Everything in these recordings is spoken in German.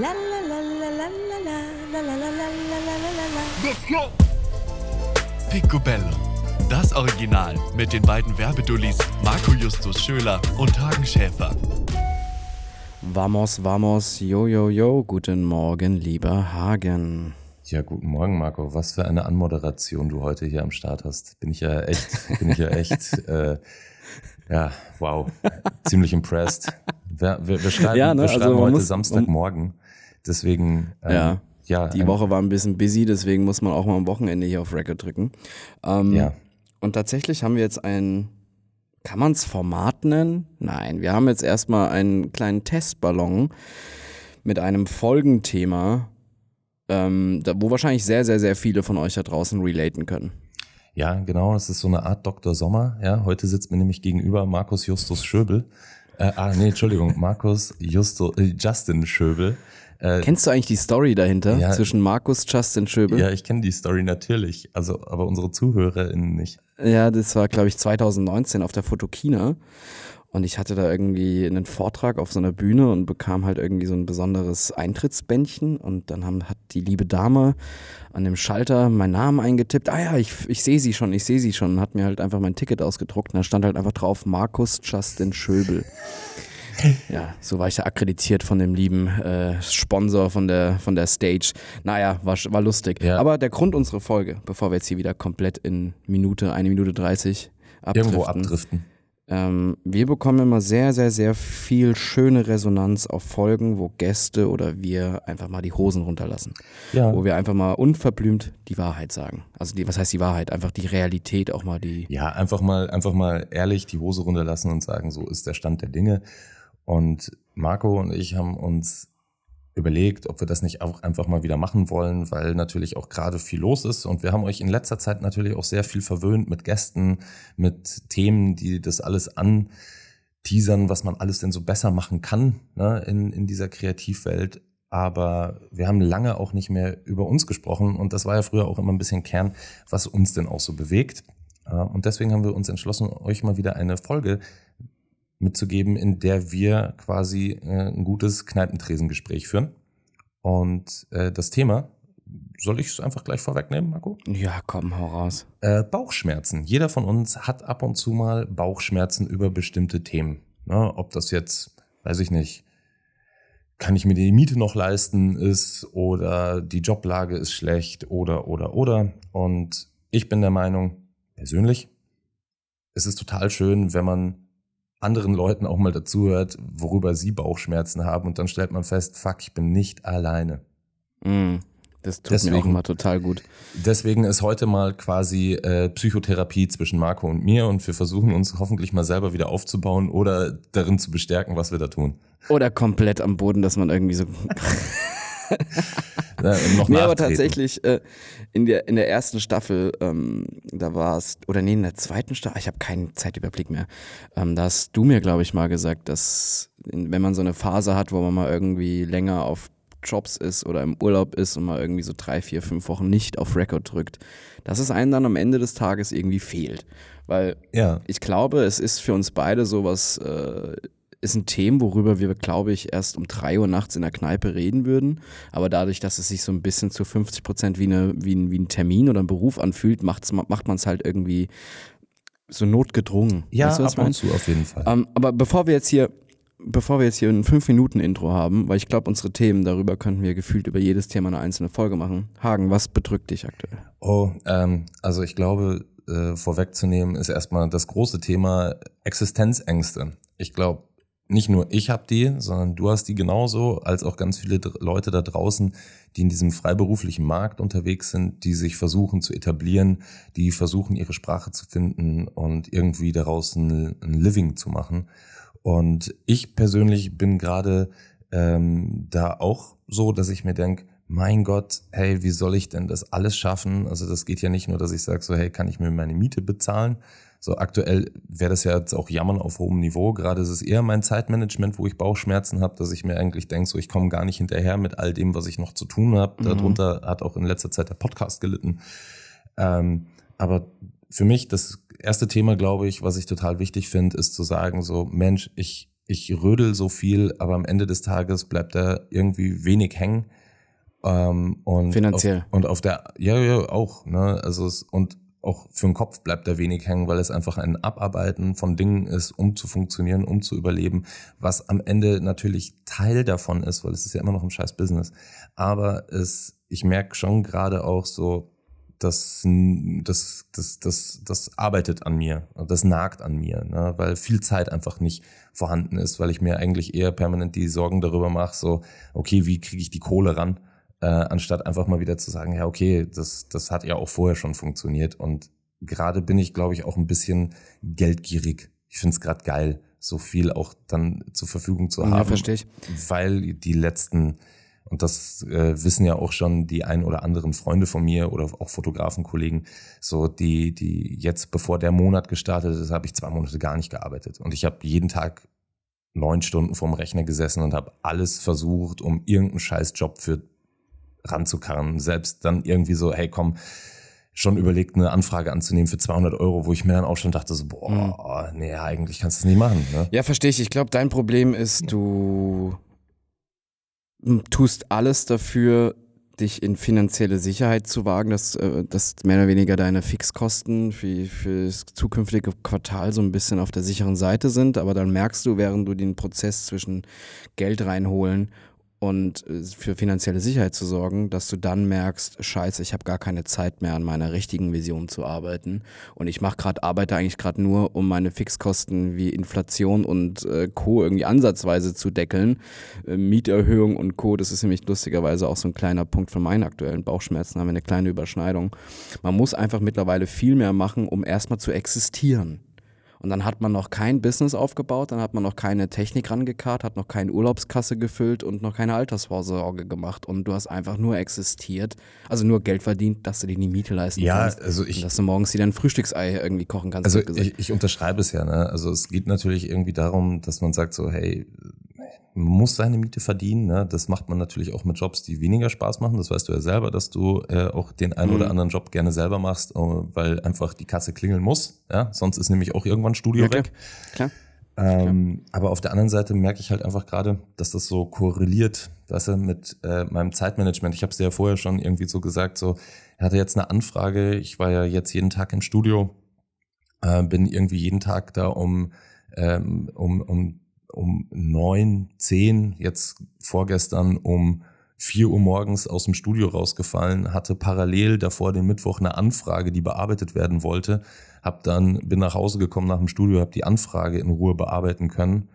La la la la la la la la la la la la la la. Let's go! Picobello. Das Original mit den beiden Werbedullis Marco Justus Schöler und Hagen Schäfer. Vamos, vamos, yo, yo, yo, guten Morgen, lieber Hagen. Ja, guten Morgen, Marco. Was für eine Anmoderation du heute hier am Start hast. Bin ich ja echt, bin ich ja echt, äh, ja, wow, ziemlich impressed. Wir, wir, wir schreiben, Ja, ne, wir schreiben also heute muss- Samstagmorgen. Deswegen, ähm, Ja. ja, Die Woche war ein bisschen busy, deswegen muss man auch mal am Wochenende hier auf Record drücken. Ähm, Ja. Und tatsächlich haben wir jetzt ein, kann man es Format nennen? Nein, wir haben jetzt erstmal einen kleinen Testballon mit einem Folgenthema, ähm, da, wo wahrscheinlich sehr, sehr, sehr viele von euch da draußen relaten können. Ja, genau. Es ist so eine Art Dr. Sommer. Ja, heute sitzt mir nämlich gegenüber Markus Justus Schöbel. Äh, ah, nee, Entschuldigung, Markus Justo, äh, Justin Schöbel. Äh, Kennst du eigentlich die Story dahinter Ja. zwischen Markus, Justin Schöbel? ja, ich kenne die Story natürlich, also aber unsere ZuhörerInnen nicht. Ja, das war, glaube ich, 2019 auf der Fotokina. Und ich hatte da irgendwie einen Vortrag auf so einer Bühne und bekam halt irgendwie so ein besonderes Eintrittsbändchen. Und dann haben, hat die liebe Dame an dem Schalter meinen Namen eingetippt. Ah ja, ich, ich sehe sie schon, ich sehe sie schon. Und hat mir halt einfach mein Ticket ausgedruckt. Und da stand halt einfach drauf Markus Justin Schöbel. Ja, so war ich da akkreditiert von dem lieben äh, Sponsor von der, von der Stage. Naja, war, war lustig. Ja. Aber der Grund unserer Folge, bevor wir jetzt hier wieder komplett in Minute, eine Minute 30 abdriften. Irgendwo abdriften. Ähm, wir bekommen immer sehr, sehr, sehr viel schöne Resonanz auf Folgen, wo Gäste oder wir einfach mal die Hosen runterlassen. Ja. Wo wir einfach mal unverblümt die Wahrheit sagen. Also die, was heißt die Wahrheit? Einfach die Realität auch mal die. Ja, einfach mal, einfach mal ehrlich die Hose runterlassen und sagen, so ist der Stand der Dinge. Und Marco und ich haben uns überlegt, ob wir das nicht auch einfach mal wieder machen wollen, weil natürlich auch gerade viel los ist. Und wir haben euch in letzter Zeit natürlich auch sehr viel verwöhnt mit Gästen, mit Themen, die das alles anteasern, was man alles denn so besser machen kann ne, in, in dieser Kreativwelt. Aber wir haben lange auch nicht mehr über uns gesprochen. Und das war ja früher auch immer ein bisschen Kern, was uns denn auch so bewegt. Und deswegen haben wir uns entschlossen, euch mal wieder eine Folge mitzugeben, in der wir quasi äh, ein gutes Kneipentresengespräch führen. Und äh, das Thema, soll ich es einfach gleich vorwegnehmen, Marco? Ja, komm, hau raus. Äh, Bauchschmerzen. Jeder von uns hat ab und zu mal Bauchschmerzen über bestimmte Themen. Ne? Ob das jetzt, weiß ich nicht, kann ich mir die Miete noch leisten ist oder die Joblage ist schlecht oder, oder, oder. Und ich bin der Meinung, persönlich, es ist total schön, wenn man anderen Leuten auch mal dazuhört, worüber sie Bauchschmerzen haben und dann stellt man fest, fuck, ich bin nicht alleine. Mm, das tut mir auch Deswegen- immer total gut. Deswegen ist heute mal quasi äh, Psychotherapie zwischen Marco und mir und wir versuchen uns hoffentlich mal selber wieder aufzubauen oder darin zu bestärken, was wir da tun. Oder komplett am Boden, dass man irgendwie so Äh, noch Nee, aber tatsächlich äh, in, der, in der ersten Staffel, ähm, da war es, oder nee, in der zweiten Staffel, ich habe keinen Zeitüberblick mehr, ähm, da hast du mir, glaube ich, mal gesagt, dass in, wenn man so eine Phase hat, wo man mal irgendwie länger auf Jobs ist oder im Urlaub ist und mal irgendwie so drei, vier, fünf Wochen nicht auf Record drückt, dass es einem dann am Ende des Tages irgendwie fehlt. Weil Ja, ich glaube, es ist für uns beide sowas, äh, ist ein Thema, worüber wir, glaube ich, erst um drei Uhr nachts in der Kneipe reden würden. Aber dadurch, dass es sich so ein bisschen zu 50 Prozent wie, eine, wie, ein, wie ein Termin oder ein Beruf anfühlt, macht's, macht man es halt irgendwie so notgedrungen. ja weißt du, ab und zu auf jeden Fall. Ähm, aber bevor wir jetzt hier, bevor wir jetzt hier ein 5-Minuten-Intro haben, weil ich glaube, unsere Themen, darüber könnten wir gefühlt über jedes Thema eine einzelne Folge machen. Hagen, was bedrückt dich aktuell? Oh, ähm, also ich glaube, äh, vorwegzunehmen ist erstmal das große Thema Existenzängste. Ich glaube, nicht nur ich habe die, sondern du hast die genauso, als auch ganz viele Leute da draußen, die in diesem freiberuflichen Markt unterwegs sind, die sich versuchen zu etablieren, die versuchen ihre Sprache zu finden und irgendwie daraus ein, ein Living zu machen. Und ich persönlich bin gerade ähm, da auch so, dass ich mir denke, mein Gott, hey, wie soll ich denn das alles schaffen? Also das geht ja nicht nur, dass ich sage, so, hey, kann ich mir meine Miete bezahlen? So aktuell wäre das ja jetzt auch Jammern auf hohem Niveau. Gerade ist es eher mein Zeitmanagement, wo ich Bauchschmerzen habe, dass ich mir eigentlich denke, so ich komme gar nicht hinterher mit all dem, was ich noch zu tun habe. Darunter hat auch in letzter Zeit der Podcast gelitten. Ähm, aber für mich das erste Thema, glaube ich, was ich total wichtig finde, ist zu sagen, so Mensch, ich ich rödel so viel, aber am Ende des Tages bleibt da irgendwie wenig hängen. Ähm, und Finanziell. Auf, und auf der, ja, ja, auch, ne, also es, und auch für den Kopf bleibt da wenig hängen, weil es einfach ein Abarbeiten von Dingen ist, um zu funktionieren, um zu überleben, was am Ende natürlich Teil davon ist, weil es ist ja immer noch ein scheiß Business. Aber es, ich merke schon gerade auch so, das, das, das, das, das arbeitet an mir, das nagt an mir, ne? weil viel Zeit einfach nicht vorhanden ist, weil ich mir eigentlich eher permanent die Sorgen darüber mache, so, okay, wie kriege ich die Kohle ran, äh, anstatt einfach mal wieder zu sagen, ja, okay, das, das hat ja auch vorher schon funktioniert und gerade bin ich, glaube ich, auch ein bisschen geldgierig. Ich finde es gerade geil, so viel auch dann zur Verfügung zu haben. Ja, verstehe ich. Weil die letzten und das äh, wissen ja auch schon die ein oder anderen Freunde von mir oder auch Fotografenkollegen, so die, die jetzt, bevor der Monat gestartet ist, habe ich zwei Monate gar nicht gearbeitet. Und ich habe jeden Tag neun Stunden vorm Rechner gesessen und habe alles versucht, um irgendeinen scheiß Job für ranzukarren. Selbst dann irgendwie so, hey komm, schon überlegt, eine Anfrage anzunehmen für 200 Euro, wo ich mir dann auch schon dachte, so, boah, mhm. nee, eigentlich kannst du es nicht machen. Ne? Ja, verstehe ich. Ich glaube, dein Problem ist, du tust alles dafür, dich in finanzielle Sicherheit zu wagen, dass, äh, dass mehr oder weniger deine Fixkosten für, für das zukünftige Quartal so ein bisschen auf der sicheren Seite sind, aber dann merkst du, während du den Prozess zwischen Geld reinholen und äh, für finanzielle Sicherheit zu sorgen, dass du dann merkst, scheiße, ich habe gar keine Zeit mehr an meiner richtigen Vision zu arbeiten und ich mache gerade arbeite eigentlich gerade nur, um meine Fixkosten wie Inflation und äh, Co irgendwie ansatzweise zu deckeln, äh, Mieterhöhung und Co, das ist nämlich lustigerweise auch so ein kleiner Punkt von meinen aktuellen Bauchschmerzen, haben wir eine kleine Überschneidung. Man muss einfach mittlerweile viel mehr machen, um erstmal zu existieren. Und dann hat man noch kein Business aufgebaut, dann hat man noch keine Technik rangekarrt, hat noch keine Urlaubskasse gefüllt und noch keine Altersvorsorge gemacht. Und du hast einfach nur existiert, also nur Geld verdient, dass du dir die Miete leisten ja, kannst. Also ich, und dass du morgens wieder ein Frühstücksei irgendwie kochen kannst. Also ich, ich unterschreibe es ja. Ne? Also es geht natürlich irgendwie darum, dass man sagt so, hey, man muss seine Miete verdienen. Ne? Das macht man natürlich auch mit Jobs, die weniger Spaß machen. Das weißt du ja selber, dass du äh, auch den einen mhm. oder anderen Job gerne selber machst, äh, weil einfach die Kasse klingeln muss. Ja? Sonst ist nämlich auch irgendwann Studio ja, weg. Klar. Ähm, aber auf der anderen Seite merke ich halt einfach gerade, dass das so korreliert, weißt du, mit äh, meinem Zeitmanagement. Ich habe es dir ja vorher schon irgendwie so gesagt, so, er hatte jetzt eine Anfrage, ich war ja jetzt jeden Tag im Studio, äh, bin irgendwie jeden Tag da um, ähm, um, um um neun, zehn, jetzt vorgestern um vier Uhr morgens aus dem Studio rausgefallen, hatte parallel davor den Mittwoch eine Anfrage, die bearbeitet werden wollte, hab dann bin nach Hause gekommen nach dem Studio, habe die Anfrage in Ruhe bearbeiten können.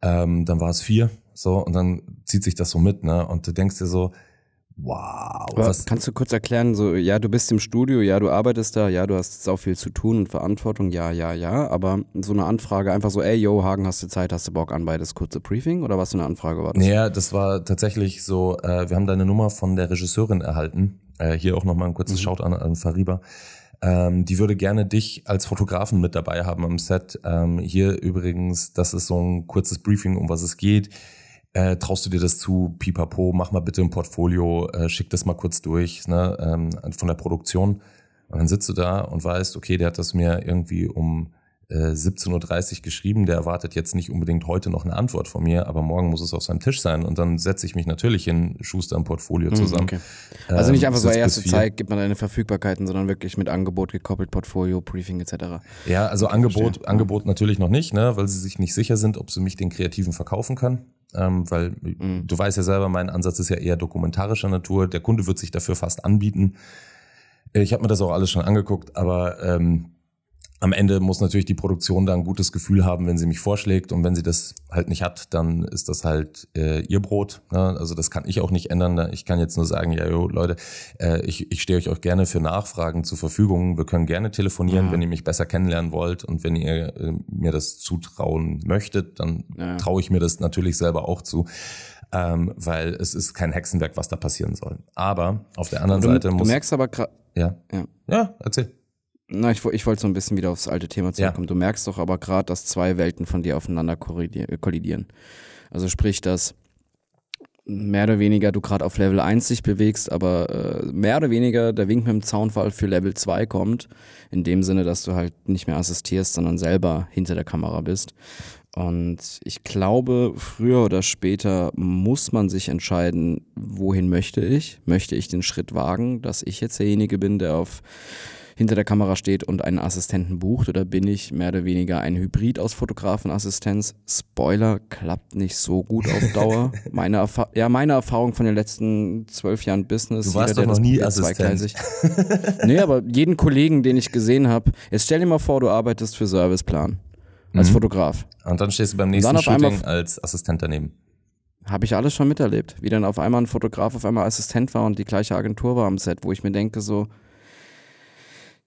Ähm, dann war es vier, so und dann zieht sich das so mit, ne? Und du denkst dir so, Wow. Was kannst du kurz erklären, so, ja, du bist im Studio, ja, du arbeitest da, ja, du hast sau viel zu tun und Verantwortung, ja, ja, ja, aber so eine Anfrage einfach so, ey, yo, Hagen, hast du Zeit, hast du Bock an beides kurze Briefing oder was für eine Anfrage war das? Naja, das war tatsächlich so, äh, wir haben deine Nummer von der Regisseurin erhalten, äh, hier auch nochmal ein kurzes mhm. Shout an, an Fariba. Ähm, die würde gerne dich als Fotografen mit dabei haben am Set. Ähm, hier übrigens, das ist so ein kurzes Briefing, um was es geht äh, traust du dir das zu, pipapo, mach mal bitte ein Portfolio, äh, schick das mal kurz durch ne, ähm, von der Produktion. Und dann sitzt du da und weißt, okay, der hat das mir irgendwie um äh, 17.30 Uhr geschrieben, der erwartet jetzt nicht unbedingt heute noch eine Antwort von mir, aber morgen muss es auf seinem Tisch sein und dann setze ich mich natürlich in Schuster ein Portfolio hm, zusammen. Okay. Also nicht ähm, einfach so erste Zeit, gibt man deine Verfügbarkeiten, sondern wirklich mit Angebot gekoppelt, Portfolio, Briefing etc. Ja, also Angebot, verstehe. Angebot natürlich noch nicht, ne, weil sie sich nicht sicher sind, ob sie mich den Kreativen verkaufen können ähm, weil mhm. du weißt ja selber, mein Ansatz ist ja eher dokumentarischer Natur. Der Kunde wird sich dafür fast anbieten. Ich habe mir das auch alles schon angeguckt, aber ähm, am Ende muss natürlich die Produktion da ein gutes Gefühl haben, wenn sie mich vorschlägt. Und wenn sie das halt nicht hat, dann ist das halt äh, ihr Brot. Ne? Also das kann ich auch nicht ändern. Ne? Ich kann jetzt nur sagen, ja, jo, Leute, äh, ich, ich stehe euch auch gerne für Nachfragen zur Verfügung. Wir können gerne telefonieren, ja. wenn ihr mich besser kennenlernen wollt. Und wenn ihr äh, mir das zutrauen möchtet, dann ja. traue ich mir das natürlich selber auch zu. Ähm, weil es ist kein Hexenwerk, was da passieren soll. Aber auf der anderen du, Seite muss... Du merkst aber gerade... Ja. ja. Ja, erzähl. Na, ich, ich wollte so ein bisschen wieder aufs alte Thema zurückkommen. Ja. Du merkst doch aber gerade, dass zwei Welten von dir aufeinander kollidieren. Also sprich, dass mehr oder weniger du gerade auf Level 1 dich bewegst, aber äh, mehr oder weniger der Wink mit dem Zaunfall für Level 2 kommt. In dem Sinne, dass du halt nicht mehr assistierst, sondern selber hinter der Kamera bist. Und ich glaube, früher oder später muss man sich entscheiden, wohin möchte ich? Möchte ich den Schritt wagen, dass ich jetzt derjenige bin, der auf hinter der Kamera steht und einen Assistenten bucht oder bin ich mehr oder weniger ein Hybrid aus Fotografen-Assistenz? Spoiler, klappt nicht so gut auf Dauer. meine, Erfa ja, meine Erfahrung von den letzten zwölf Jahren Business. Du warst jeder, doch noch nie Assistent. nee, aber jeden Kollegen, den ich gesehen habe, jetzt stell dir mal vor, du arbeitest für Serviceplan als Mhm. Fotograf. Und dann stehst du beim nächsten Shooting als Assistent daneben. Habe ich alles schon miterlebt. Wie dann auf einmal ein Fotograf auf einmal Assistent war und die gleiche Agentur war am Set, wo ich mir denke so,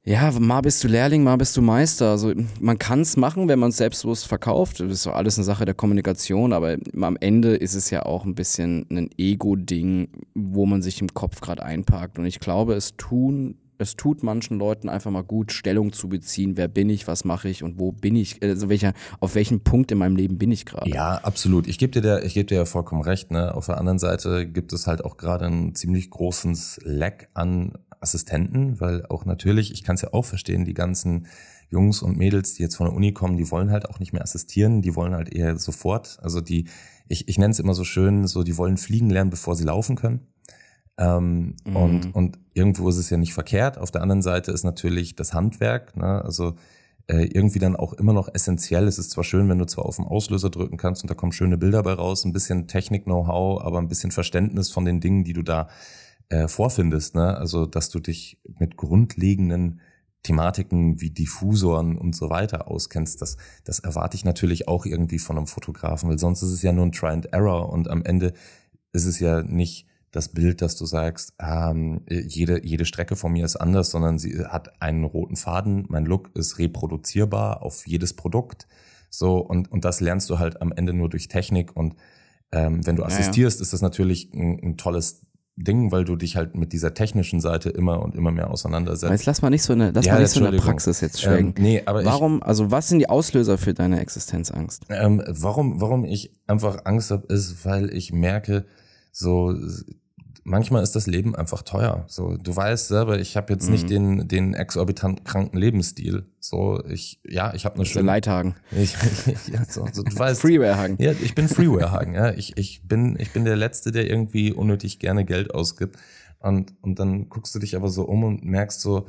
ja, mal bist du Lehrling, mal bist du Meister. Also man kann es machen, wenn man es selbstbewusst verkauft. Das ist so alles eine Sache der Kommunikation, aber am Ende ist es ja auch ein bisschen ein Ego-Ding, wo man sich im Kopf gerade einparkt. Und ich glaube, es tun, es tut manchen Leuten einfach mal gut, Stellung zu beziehen, wer bin ich, was mache ich und wo bin ich, also welcher, auf welchem Punkt in meinem Leben bin ich gerade. Ja, absolut. Ich gebe dir, da, ich geb dir ja vollkommen recht. Ne? Auf der anderen Seite gibt es halt auch gerade einen ziemlich großen Lack an Assistenten, weil auch natürlich, ich kann es ja auch verstehen, die ganzen Jungs und Mädels, die jetzt von der Uni kommen, die wollen halt auch nicht mehr assistieren, die wollen halt eher sofort, also die, ich, ich nenne es immer so schön, so die wollen fliegen lernen, bevor sie laufen können. Ähm, Mhm. und, und irgendwo ist es ja nicht verkehrt. Auf der anderen Seite ist natürlich das Handwerk, ne? also äh, irgendwie dann auch immer noch essentiell. Es ist zwar schön, wenn du zwar auf den Auslöser drücken kannst und da kommen schöne Bilder bei raus, ein bisschen Technik-Know-how, aber ein bisschen Verständnis von den Dingen, die du da äh, vorfindest. Ne? Also, dass du dich mit grundlegenden Thematiken wie Diffusoren und so weiter auskennst, das, das erwarte ich natürlich auch irgendwie von einem Fotografen, weil sonst ist es ja nur ein Try and Error und am Ende ist es ja nicht das Bild, dass du sagst, ähm, jede, jede Strecke von mir ist anders, sondern sie hat einen roten Faden, mein Look ist reproduzierbar auf jedes Produkt. So, und, und das lernst du halt am Ende nur durch Technik. Und ähm, wenn du ja. assistierst, ist das natürlich ein, ein tolles Ding, weil du dich halt mit dieser technischen Seite immer und immer mehr auseinandersetzt. Jetzt lass mal nicht so eine, lass Ja, mal nicht so eine. Praxis jetzt schwelgen. Ähm, nee, aber ich, Warum, also was sind die Auslöser für deine Existenzangst? Ähm, warum, warum ich einfach Angst habe, ist, weil ich merke, so manchmal ist das Leben einfach teuer. So, du weißt selber, ich habe jetzt nicht den den exorbitant kranken Lebensstil. So, ich ja, ich habe eine schöne Leithagen. ich, ja, so, so, du weißt, Freewarehagen. ja, ich bin Freewarehagen. Ja, ich, ich bin ich bin der letzte, der irgendwie unnötig gerne Geld ausgibt. Und und dann guckst du dich aber so um und merkst so,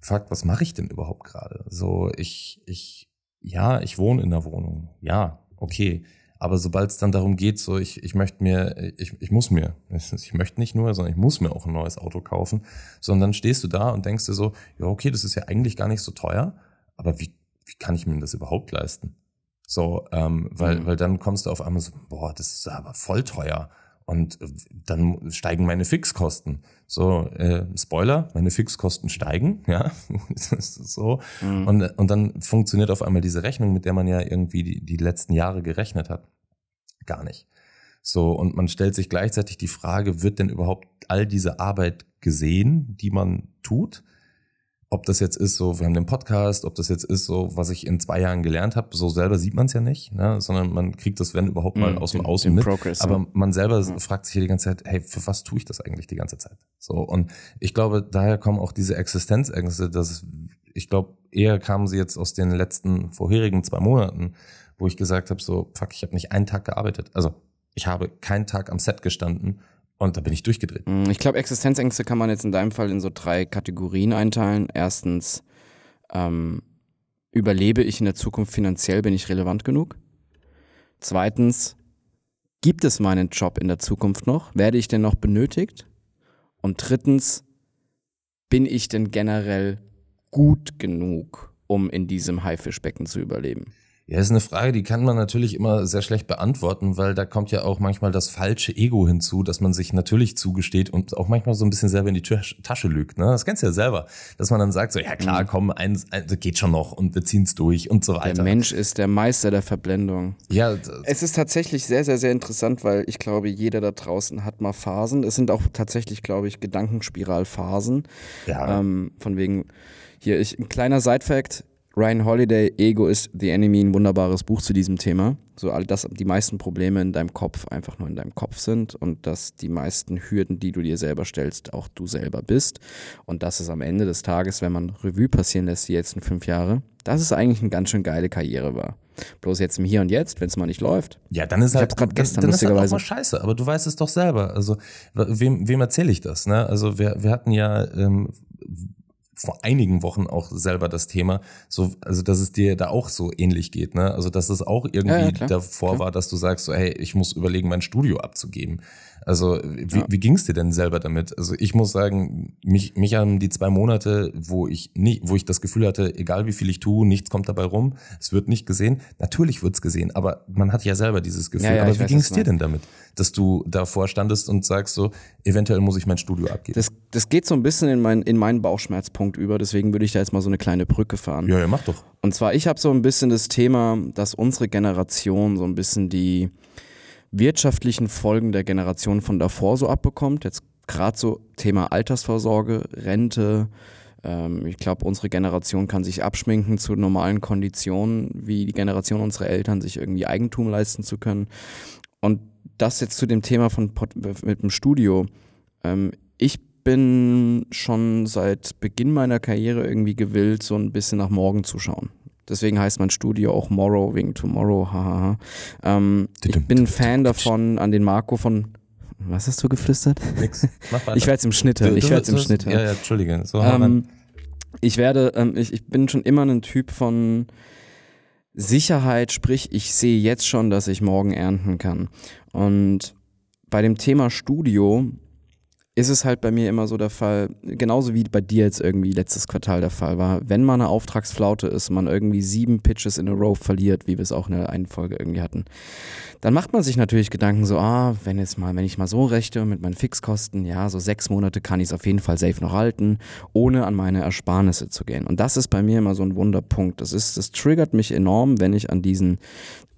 fuck, was mache ich denn überhaupt gerade? So, ich ich ja, ich wohne in der Wohnung. Ja, okay. Aber sobald es dann darum geht, so ich, ich möchte mir, ich, ich muss mir, ich möchte nicht nur, sondern ich muss mir auch ein neues Auto kaufen, sondern dann stehst du da und denkst dir so, ja, okay, das ist ja eigentlich gar nicht so teuer, aber wie, wie kann ich mir das überhaupt leisten? So, ähm, weil, Mhm. weil dann kommst du auf einmal so, boah, das ist aber voll teuer. Und dann steigen meine Fixkosten. So, äh, Spoiler, meine Fixkosten steigen, ja. So. Mhm. Und, und dann funktioniert auf einmal diese Rechnung, mit der man ja irgendwie die, die letzten Jahre gerechnet hat. Gar nicht. So, und man stellt sich gleichzeitig die Frage, wird denn überhaupt all diese Arbeit gesehen, die man tut? Ob das jetzt ist, so, wir haben den Podcast, ob das jetzt ist, so, was ich in zwei Jahren gelernt habe, so selber sieht man es ja nicht, ne? sondern man kriegt das, wenn überhaupt mal Mhm, aus dem Außen mit. Progress, aber ja. man selber Ja. fragt sich hier die ganze Zeit, hey, für was tue ich das eigentlich die ganze Zeit? So, und ich glaube, daher kommen auch diese Existenzängste, dass ich glaube, eher kamen sie jetzt aus den letzten vorherigen zwei Monaten, wo ich gesagt habe, so, fuck, ich habe nicht einen Tag gearbeitet. Also, ich habe keinen Tag am Set gestanden und da bin ich durchgedreht. Mm, Ich glaube, Existenzängste kann man jetzt in deinem Fall in so drei Kategorien einteilen. Erstens, ähm, überlebe ich in der Zukunft finanziell, bin ich relevant genug? Zweitens, gibt es meinen Job in der Zukunft noch? Werde ich denn noch benötigt? Und drittens, bin ich denn generell gut genug, um in diesem Haifischbecken zu überleben? Ja, ist eine Frage, die kann man natürlich immer sehr schlecht beantworten, weil da kommt ja auch manchmal das falsche Ego hinzu, dass man sich natürlich zugesteht und auch manchmal so ein bisschen selber in die Tasch- Tasche lügt. Ne? Das kennst du ja selber, dass man dann sagt so, ja klar, komm, eins, ein, das geht schon noch und wir ziehen's durch und so Der weiter. Mensch ist der Meister der Verblendung. Ja, Es ist tatsächlich sehr, sehr, sehr interessant, weil ich glaube, jeder da draußen hat mal Phasen. Es sind auch tatsächlich, glaube ich, Gedankenspiralphasen. ja. Ähm, von wegen, hier, ich, ein kleiner Side-Fact. Ryan Holiday, Ego is the Enemy, ein wunderbares Buch zu diesem Thema. So all das, die meisten Probleme in deinem Kopf einfach nur in deinem Kopf sind und dass die meisten Hürden, die du dir selber stellst, auch du selber bist. Und dass es am Ende des Tages, wenn man Revue passieren lässt, die letzten fünf Jahre, dass es eigentlich eine ganz schön geile Karriere war. Bloß jetzt im Hier und Jetzt, wenn es mal nicht läuft. Ja, dann ist Ich halt grad gestern dann ist halt auch mal scheiße, aber du weißt es doch selber. Also wem, wem erzähle ich das? Ne? Also wir, wir hatten ja ähm, vor einigen Wochen auch selber das Thema, so, also dass es dir da auch so ähnlich geht, ne? Also dass es auch irgendwie Ja, ja, klar. davor Klar. war, dass du sagst, so, hey, ich muss überlegen, mein Studio abzugeben. Also wie, Ja. wie ging es dir denn selber damit? Also ich muss sagen, mich, mich haben die zwei Monate, wo ich nicht, wo ich das Gefühl hatte, egal wie viel ich tue, nichts kommt dabei rum, es wird nicht gesehen. Natürlich wird's gesehen, aber man hat ja selber dieses Gefühl. Ja, ja, aber wie ging es dir denn damit, dass du davor standest und sagst so, eventuell muss ich mein Studio abgeben? Das, das geht so ein bisschen in, mein, in meinen Bauchschmerzpunkt über, deswegen würde ich da jetzt mal so eine kleine Brücke fahren. ja, ja, mach doch. Und zwar, ich habe so ein bisschen das Thema, dass unsere Generation so ein bisschen die wirtschaftlichen Folgen der Generation von davor so abbekommt. Jetzt gerade so Thema Altersvorsorge, Rente. Ähm, ich glaube, unsere Generation kann sich abschminken zu normalen Konditionen, wie die Generation unserer Eltern, sich irgendwie Eigentum leisten zu können. Und das jetzt zu dem Thema von Pod mit dem Studio. Ähm, ich bin schon seit Beginn meiner Karriere irgendwie gewillt, so ein bisschen nach morgen zu schauen. Deswegen heißt mein Studio auch Morrow wegen Tomorrow. Hahaha. Ähm, ich bin ein Fan davon, an den Marco von. Was hast du geflüstert? Nix. Mach weiter. Ich werde es im Schnitt hören. Ich werde es im Schnitt hören. Ja, ja, Entschuldige. So. Ähm, ich werde, ähm, ich, ich bin schon immer ein Typ von Sicherheit, sprich, ich sehe jetzt schon, dass ich morgen ernten kann. Und bei dem Thema Studio ist es halt bei mir immer so der Fall, genauso wie bei dir jetzt irgendwie letztes Quartal der Fall war, wenn mal eine Auftragsflaute ist, man irgendwie sieben Pitches in a row verliert, wie wir es auch in der einen Folge irgendwie hatten, dann macht man sich natürlich Gedanken so, ah, wenn jetzt mal, wenn ich mal so rechte mit meinen Fixkosten, ja, so sechs Monate kann ich es auf jeden Fall safe noch halten, ohne an meine Ersparnisse zu gehen. Und das ist bei mir immer so ein Wunderpunkt. Das ist, das triggert mich enorm, wenn ich an diesen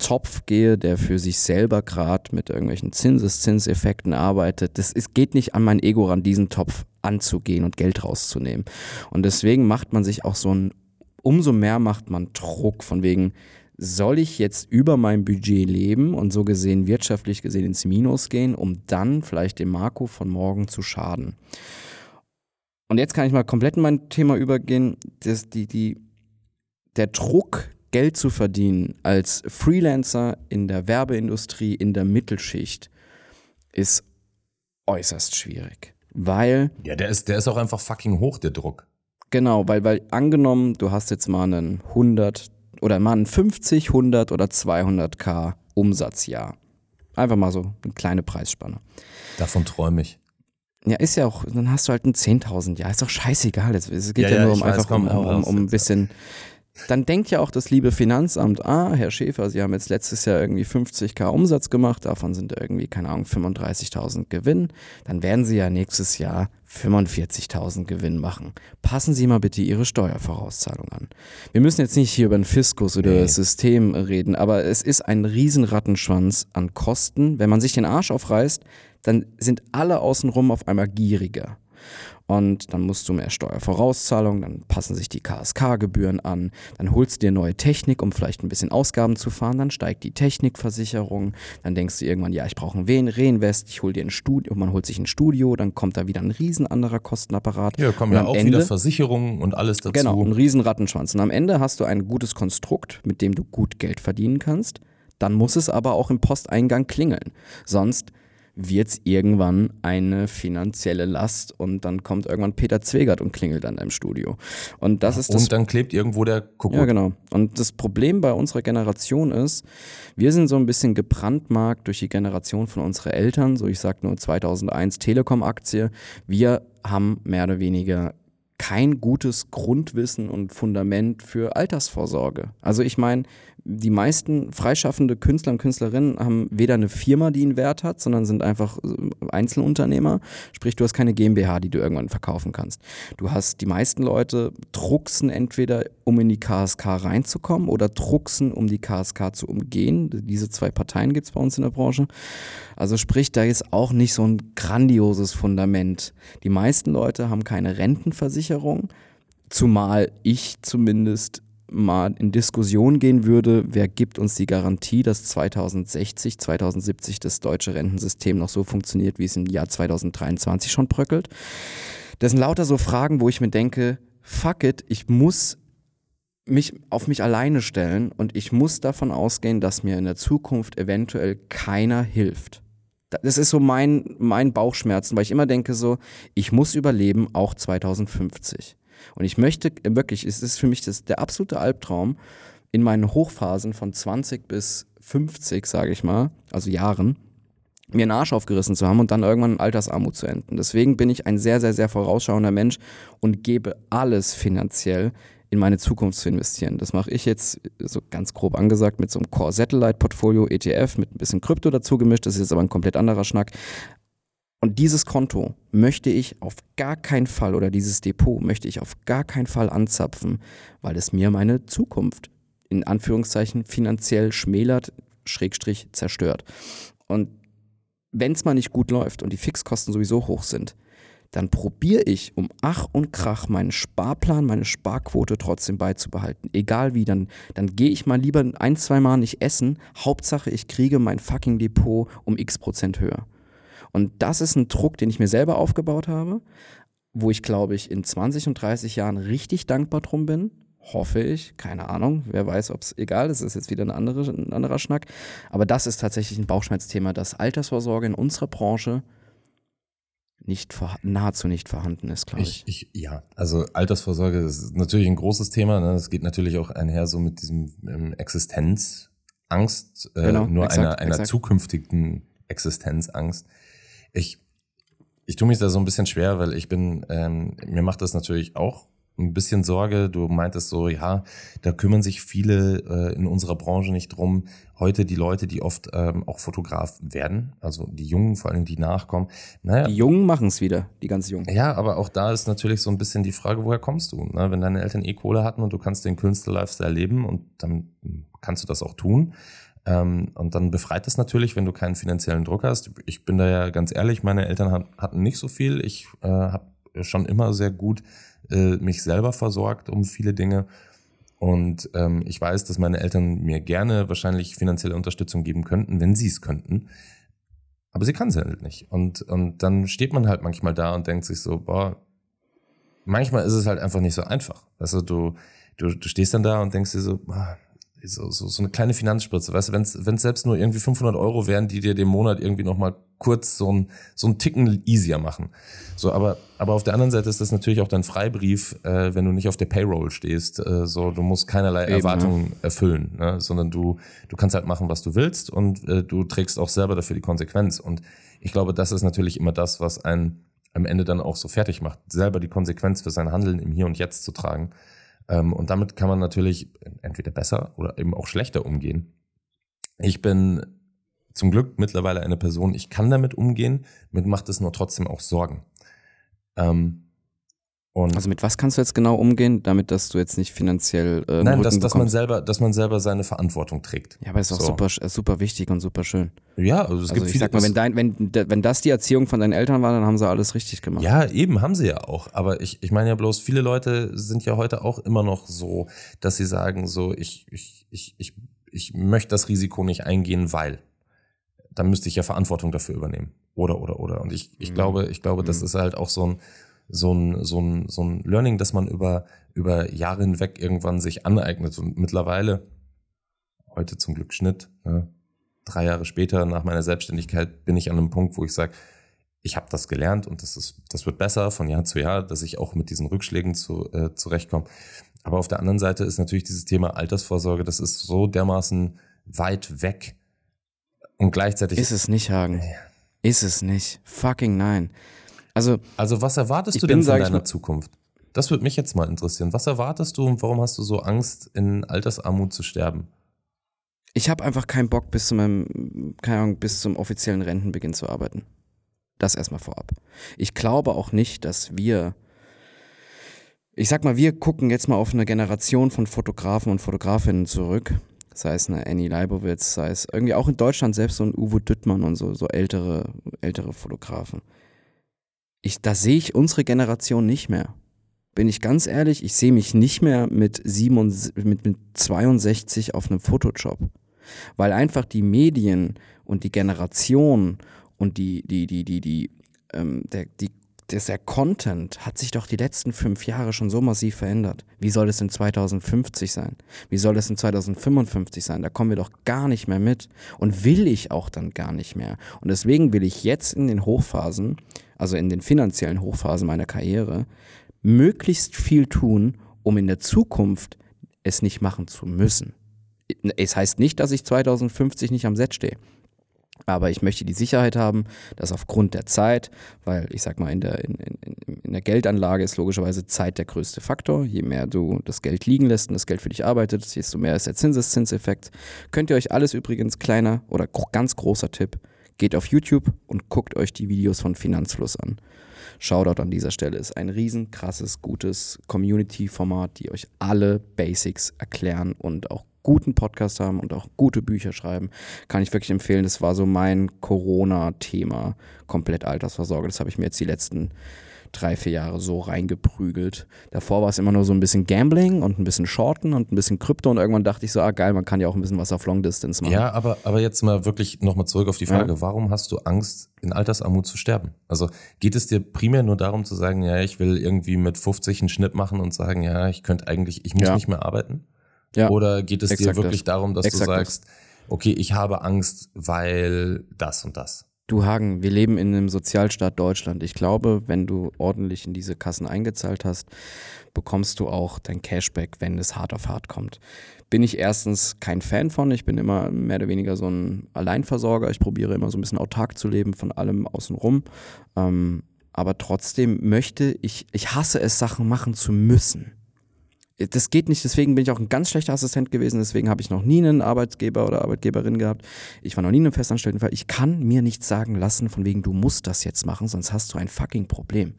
Topf gehe, der für sich selber gerade mit irgendwelchen Zinseszinseffekten arbeitet. Das ist, geht nicht an mein Ego ran, diesen Topf anzugehen und Geld rauszunehmen. Und deswegen macht man sich auch so ein, umso mehr macht man Druck von wegen, soll ich jetzt über mein Budget leben und so gesehen wirtschaftlich gesehen ins Minus gehen, um dann vielleicht dem Marco von morgen zu schaden. Und jetzt kann ich mal komplett in mein Thema übergehen. Das, die, die, der Druck, Geld zu verdienen als Freelancer in der Werbeindustrie, in der Mittelschicht, ist äußerst schwierig. Weil ja, der ist, der ist auch einfach fucking hoch, der Druck. Genau, weil, weil angenommen, du hast jetzt mal einen 100 oder mal einen 50, 100 oder 200k Umsatzjahr. Einfach mal so eine kleine Preisspanne. Davon träume ich. Ja, ist ja auch, dann hast du halt ein 10.000 Jahr. Ist doch scheißegal. Es geht Ja, ja, ja, nur um weiß, einfach komm, um, um, raus um ein bisschen. Dann denkt ja auch das liebe Finanzamt, ah, Herr Schäfer, Sie haben jetzt letztes Jahr irgendwie 50k Umsatz gemacht, davon sind irgendwie, keine Ahnung, 35.000 Gewinn. Dann werden Sie ja nächstes Jahr 45.000 Gewinn machen. Passen Sie mal bitte Ihre Steuervorauszahlung an. Wir müssen jetzt nicht hier über den Fiskus oder Nee. das System reden, aber es ist ein riesen Rattenschwanz an Kosten. Wenn man sich den Arsch aufreißt, dann sind alle außenrum auf einmal gieriger. Und dann musst du mehr Steuervorauszahlung, dann passen sich die KSK-Gebühren an, dann holst du dir neue Technik, um vielleicht ein bisschen Ausgaben zu fahren, dann steigt die Technikversicherung, dann denkst du irgendwann, ja, ich brauche ein Wen- Reinvest, ich hol dir ein Studio, man holt sich ein Studio, dann kommt da wieder ein riesen anderer Kostenapparat. Ja, kommen ja auch Ende- wieder Versicherungen und alles dazu. Genau, ein riesen Rattenschwanz. Und am Ende hast du ein gutes Konstrukt, mit dem du gut Geld verdienen kannst. Dann muss es aber auch im Posteingang klingeln. Sonst wird es irgendwann eine finanzielle Last und dann kommt irgendwann Peter Zwegert und klingelt an deinem Studio. Und das ist das und dann klebt irgendwo der Kuckuck. ja, genau. Und das Problem bei unserer Generation ist, wir sind so ein bisschen gebrandmarkt durch die Generation von unseren Eltern. So, ich sag nur 2001 Telekom-Aktie. Wir haben mehr oder weniger kein gutes Grundwissen und Fundament für Altersvorsorge. Also ich meine, die meisten freischaffende Künstler und Künstlerinnen haben weder eine Firma, die einen Wert hat, sondern sind einfach äh, Einzelunternehmer. Sprich, du hast keine GmbH, die du irgendwann verkaufen kannst. Du hast die meisten Leute drucksen entweder, um in die KSK reinzukommen oder drucksen, um die KSK zu umgehen. Diese zwei Parteien gibt es bei uns in der Branche. Also sprich, da ist auch nicht so ein grandioses Fundament. Die meisten Leute haben keine Rentenversicherung, zumal ich zumindest mal in Diskussion gehen würde, wer gibt uns die Garantie, dass 2060, 2070 das deutsche Rentensystem noch so funktioniert, wie es im Jahr 2023 schon bröckelt. Das sind lauter so Fragen, wo ich mir denke, fuck it, ich muss mich auf mich alleine stellen und ich muss davon ausgehen, dass mir in der Zukunft eventuell keiner hilft. Das ist so mein, mein Bauchschmerzen, weil ich immer denke so, ich muss überleben, auch 2050. Und ich möchte wirklich, es ist für mich das, der absolute Albtraum, in meinen Hochphasen von 20 bis 50, sage ich mal, also Jahren, mir einen Arsch aufgerissen zu haben und dann irgendwann in Altersarmut zu enden. Deswegen bin ich ein sehr, sehr, sehr vorausschauender Mensch und gebe alles finanziell in meine Zukunft zu investieren. Das mache ich jetzt so ganz grob angesagt mit so einem Core Satellite Portfolio ETF mit ein bisschen Krypto dazu gemischt. Das ist jetzt aber ein komplett anderer Schnack. Und dieses Konto möchte ich auf gar keinen Fall oder dieses Depot möchte ich auf gar keinen Fall anzapfen, weil es mir meine Zukunft in Anführungszeichen finanziell schmälert, Schrägstrich zerstört. Und wenn es mal nicht gut läuft und die Fixkosten sowieso hoch sind, dann probiere ich um Ach und Krach meinen Sparplan, meine Sparquote trotzdem beizubehalten. Egal wie, dann, dann gehe ich mal lieber ein, zwei Mal nicht essen. Hauptsache, ich kriege mein fucking Depot um x Prozent höher. Und das ist ein Druck, den ich mir selber aufgebaut habe, wo ich glaube ich in 20 und 30 Jahren richtig dankbar drum bin. Hoffe ich, keine Ahnung, wer weiß, ob es egal ist, ist jetzt wieder eine andere, ein anderer Schnack. Aber das ist tatsächlich ein Bauchschmerzthema, dass Altersvorsorge in unserer Branche nicht nahezu nicht vorhanden ist, glaube ich. ich. ich. Ja, also Altersvorsorge ist natürlich ein großes Thema. Ne? Das geht natürlich auch einher so mit diesem ähm, Existenzangst, äh, genau, nur exakt, einer, einer zukünftigen Existenzangst. Ich, ich tue mich da so ein bisschen schwer, weil ich bin, ähm, mir macht das natürlich auch ein bisschen Sorge. Du meintest so, ja, da kümmern sich viele äh, in unserer Branche nicht drum. Heute die Leute, die oft ähm, auch Fotograf werden, also die Jungen, vor allem die nachkommen. Naja, die Jungen machen es wieder, die ganz Jungen. Ja, aber auch da ist natürlich so ein bisschen die Frage, woher kommst du? Ne? Wenn deine Eltern eh Kohle hatten und du kannst den Künstler-Lifestyle leben und dann kannst du das auch tun. Ähm, und dann befreit es natürlich, wenn du keinen finanziellen Druck hast. Ich bin da ja ganz ehrlich, meine Eltern hatten nicht so viel. Ich äh, habe schon immer sehr gut äh, mich selber versorgt um viele Dinge. Und ähm, ich weiß, dass meine Eltern mir gerne wahrscheinlich finanzielle Unterstützung geben könnten, wenn sie es könnten. Aber sie kann es halt nicht. Und, und dann steht man halt manchmal da und denkt sich so, boah, manchmal ist es halt einfach nicht so einfach. Also du, du, du stehst dann da und denkst dir so, boah, so, so, so eine kleine Finanzspritze, weißt du, wenn es selbst nur irgendwie 500 Euro wären, die dir den Monat irgendwie nochmal kurz so ein, so ein Ticken easier machen. So, aber, aber auf der anderen Seite ist das natürlich auch dein Freibrief, äh, wenn du nicht auf der Payroll stehst, äh, so, du musst keinerlei Eben, Erwartungen ja. erfüllen, ne? sondern du, du kannst halt machen, was du willst und äh, du trägst auch selber dafür die Konsequenz und ich glaube, das ist natürlich immer das, was einen am Ende dann auch so fertig macht, selber die Konsequenz für sein Handeln im Hier und Jetzt zu tragen. Ähm, und damit kann man natürlich entweder besser oder eben auch schlechter umgehen. Ich bin zum Glück mittlerweile eine Person, ich kann damit umgehen, mir macht es nur trotzdem auch Sorgen. Ähm, und also mit was kannst du jetzt genau umgehen, damit dass du jetzt nicht finanziell äh, Nein, dass, dass man selber, dass man selber seine Verantwortung trägt. Ja, aber ist auch so. super, super wichtig und super schön. Ja, also es also gibt ich viele. Sag mal, wenn, dein, wenn, wenn das die Erziehung von deinen Eltern war, dann haben sie alles richtig gemacht. Ja, eben haben sie ja auch. Aber ich, ich meine ja bloß, viele Leute sind ja heute auch immer noch so, dass sie sagen so, ich, ich, ich, ich, ich möchte das Risiko nicht eingehen, weil dann müsste ich ja Verantwortung dafür übernehmen. Oder, oder, oder. Und ich, ich mhm. glaube, ich glaube, mhm. das ist halt auch so ein so ein, so ein, so ein Learning, das man über, über Jahre hinweg irgendwann sich aneignet. Und mittlerweile, heute zum Glück Schnitt, ne, drei Jahre später nach meiner Selbstständigkeit bin ich an einem Punkt, wo ich sage, ich habe das gelernt und das, ist, das wird besser von Jahr zu Jahr, dass ich auch mit diesen Rückschlägen zu, äh, zurechtkomme. Aber auf der anderen Seite ist natürlich dieses Thema Altersvorsorge, das ist so dermaßen weit weg. Und gleichzeitig. Ist es nicht, Hagen. Ist es nicht. Fucking nein. Also, also was erwartest du denn von deiner Zukunft? Das würde mich jetzt mal interessieren. Was erwartest du und warum hast du so Angst, in Altersarmut zu sterben? Ich habe einfach keinen Bock, bis zu meinem, keine Ahnung, bis zum offiziellen Rentenbeginn zu arbeiten. Das erstmal vorab. Ich glaube auch nicht, dass wir, ich sag mal, wir gucken jetzt mal auf eine Generation von Fotografen und Fotografinnen zurück. Sei es eine Annie Leibowitz, sei es irgendwie auch in Deutschland selbst so ein Uwe Düttmann und so, so ältere, ältere Fotografen ich, da sehe ich unsere Generation nicht mehr. bin ich ganz ehrlich, ich sehe mich nicht mehr mit, 67, mit, mit 62 auf einem Fotojob. Weil einfach die Medien und die Generation und die, die, die, die, die, ähm, der, die dieser Content hat sich doch die letzten fünf Jahre schon so massiv verändert. Wie soll es in 2050 sein? Wie soll es in 2055 sein? Da kommen wir doch gar nicht mehr mit. Und will ich auch dann gar nicht mehr. Und deswegen will ich jetzt in den Hochphasen, also in den finanziellen Hochphasen meiner Karriere, möglichst viel tun, um in der Zukunft es nicht machen zu müssen. Es heißt nicht, dass ich 2050 nicht am Set stehe. Aber ich möchte die Sicherheit haben, dass aufgrund der Zeit, weil ich sag mal, in der, in, in, in der Geldanlage ist logischerweise Zeit der größte Faktor. Je mehr du das Geld liegen lässt und das Geld für dich arbeitet, desto mehr ist der Zinseszinseffekt. Könnt ihr euch alles übrigens kleiner oder ganz großer Tipp, geht auf YouTube und guckt euch die Videos von Finanzfluss an. Shoutout an dieser Stelle ist ein riesen krasses, gutes Community-Format, die euch alle Basics erklären und auch guten Podcast haben und auch gute Bücher schreiben, kann ich wirklich empfehlen. Das war so mein Corona-Thema, komplett Altersvorsorge. Das habe ich mir jetzt die letzten drei, vier Jahre so reingeprügelt. Davor war es immer nur so ein bisschen Gambling und ein bisschen Shorten und ein bisschen Krypto und irgendwann dachte ich so, ah geil, man kann ja auch ein bisschen was auf Long Distance machen. Ja, aber, aber jetzt mal wirklich nochmal zurück auf die Frage, ja. warum hast du Angst, in Altersarmut zu sterben? Also geht es dir primär nur darum zu sagen, ja, ich will irgendwie mit 50 einen Schnitt machen und sagen, ja, ich könnte eigentlich, ich muss ja. nicht mehr arbeiten? Ja. Oder geht es dir wirklich das. darum, dass Exakt du sagst, okay, ich habe Angst, weil das und das? Du Hagen, wir leben in einem Sozialstaat Deutschland. Ich glaube, wenn du ordentlich in diese Kassen eingezahlt hast, bekommst du auch dein Cashback, wenn es hart auf hart kommt. Bin ich erstens kein Fan von. Ich bin immer mehr oder weniger so ein Alleinversorger. Ich probiere immer so ein bisschen autark zu leben von allem außenrum. Ähm, aber trotzdem möchte ich, ich hasse es, Sachen machen zu müssen das geht nicht, deswegen bin ich auch ein ganz schlechter Assistent gewesen, deswegen habe ich noch nie einen Arbeitgeber oder Arbeitgeberin gehabt. Ich war noch nie in einem Festanstelltenfall. Ich kann mir nichts sagen lassen, von wegen, du musst das jetzt machen, sonst hast du ein fucking Problem.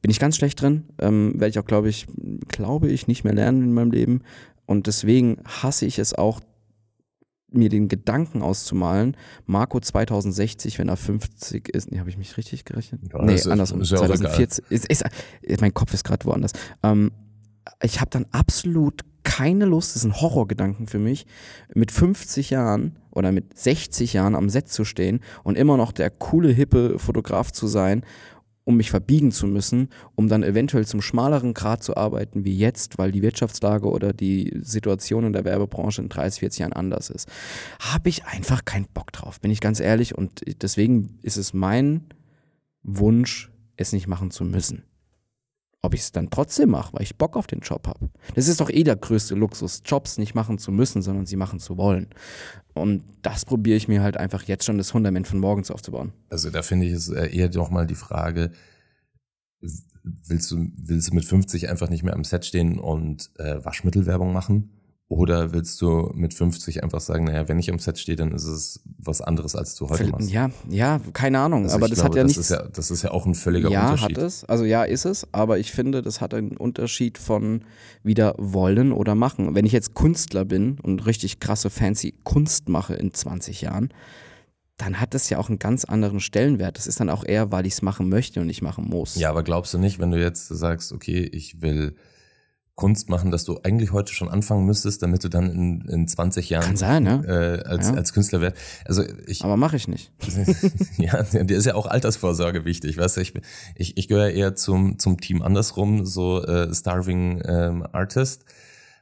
Bin ich ganz schlecht drin, ähm, werde ich auch, glaube ich, glaube ich, nicht mehr lernen in meinem Leben. Und deswegen hasse ich es auch, mir den Gedanken auszumalen, Marco 2060, wenn er 50 ist, nee, habe ich mich richtig gerechnet? Ja, nee, andersrum. Ist 2040, ist, ist, ist, mein Kopf ist gerade woanders. Ähm, ich habe dann absolut keine Lust, das ist ein Horrorgedanken für mich, mit 50 Jahren oder mit 60 Jahren am Set zu stehen und immer noch der coole, hippe Fotograf zu sein, um mich verbiegen zu müssen, um dann eventuell zum schmaleren Grad zu arbeiten wie jetzt, weil die Wirtschaftslage oder die Situation in der Werbebranche in 30, 40 Jahren anders ist. Habe ich einfach keinen Bock drauf, bin ich ganz ehrlich. Und deswegen ist es mein Wunsch, es nicht machen zu müssen ob ich es dann trotzdem mache, weil ich Bock auf den Job habe. Das ist doch eh der größte Luxus, Jobs nicht machen zu müssen, sondern sie machen zu wollen. Und das probiere ich mir halt einfach jetzt schon das Fundament von morgens aufzubauen. Also da finde ich es eher doch mal die Frage, willst du, willst du mit 50 einfach nicht mehr am Set stehen und äh, Waschmittelwerbung machen? Oder willst du mit 50 einfach sagen, naja, wenn ich am Set stehe, dann ist es was anderes, als du heute machst? Ja, ja, keine Ahnung. Also aber das glaube, hat ja das nichts. Ist ja, das ist ja auch ein völliger ja, Unterschied. Ja, hat es. Also ja, ist es. Aber ich finde, das hat einen Unterschied von wieder wollen oder machen. Wenn ich jetzt Künstler bin und richtig krasse, fancy Kunst mache in 20 Jahren, dann hat das ja auch einen ganz anderen Stellenwert. Das ist dann auch eher, weil ich es machen möchte und nicht machen muss. Ja, aber glaubst du nicht, wenn du jetzt sagst, okay, ich will Kunst machen, dass du eigentlich heute schon anfangen müsstest, damit du dann in, in 20 Jahren Kann sein, ne? äh, als, ja. als Künstler wärst. Also ich, Aber mache ich nicht. ja, dir ist ja auch Altersvorsorge wichtig, weißt du? Ich, ich, ich gehöre eher zum, zum Team andersrum, so äh, Starving ähm, Artist.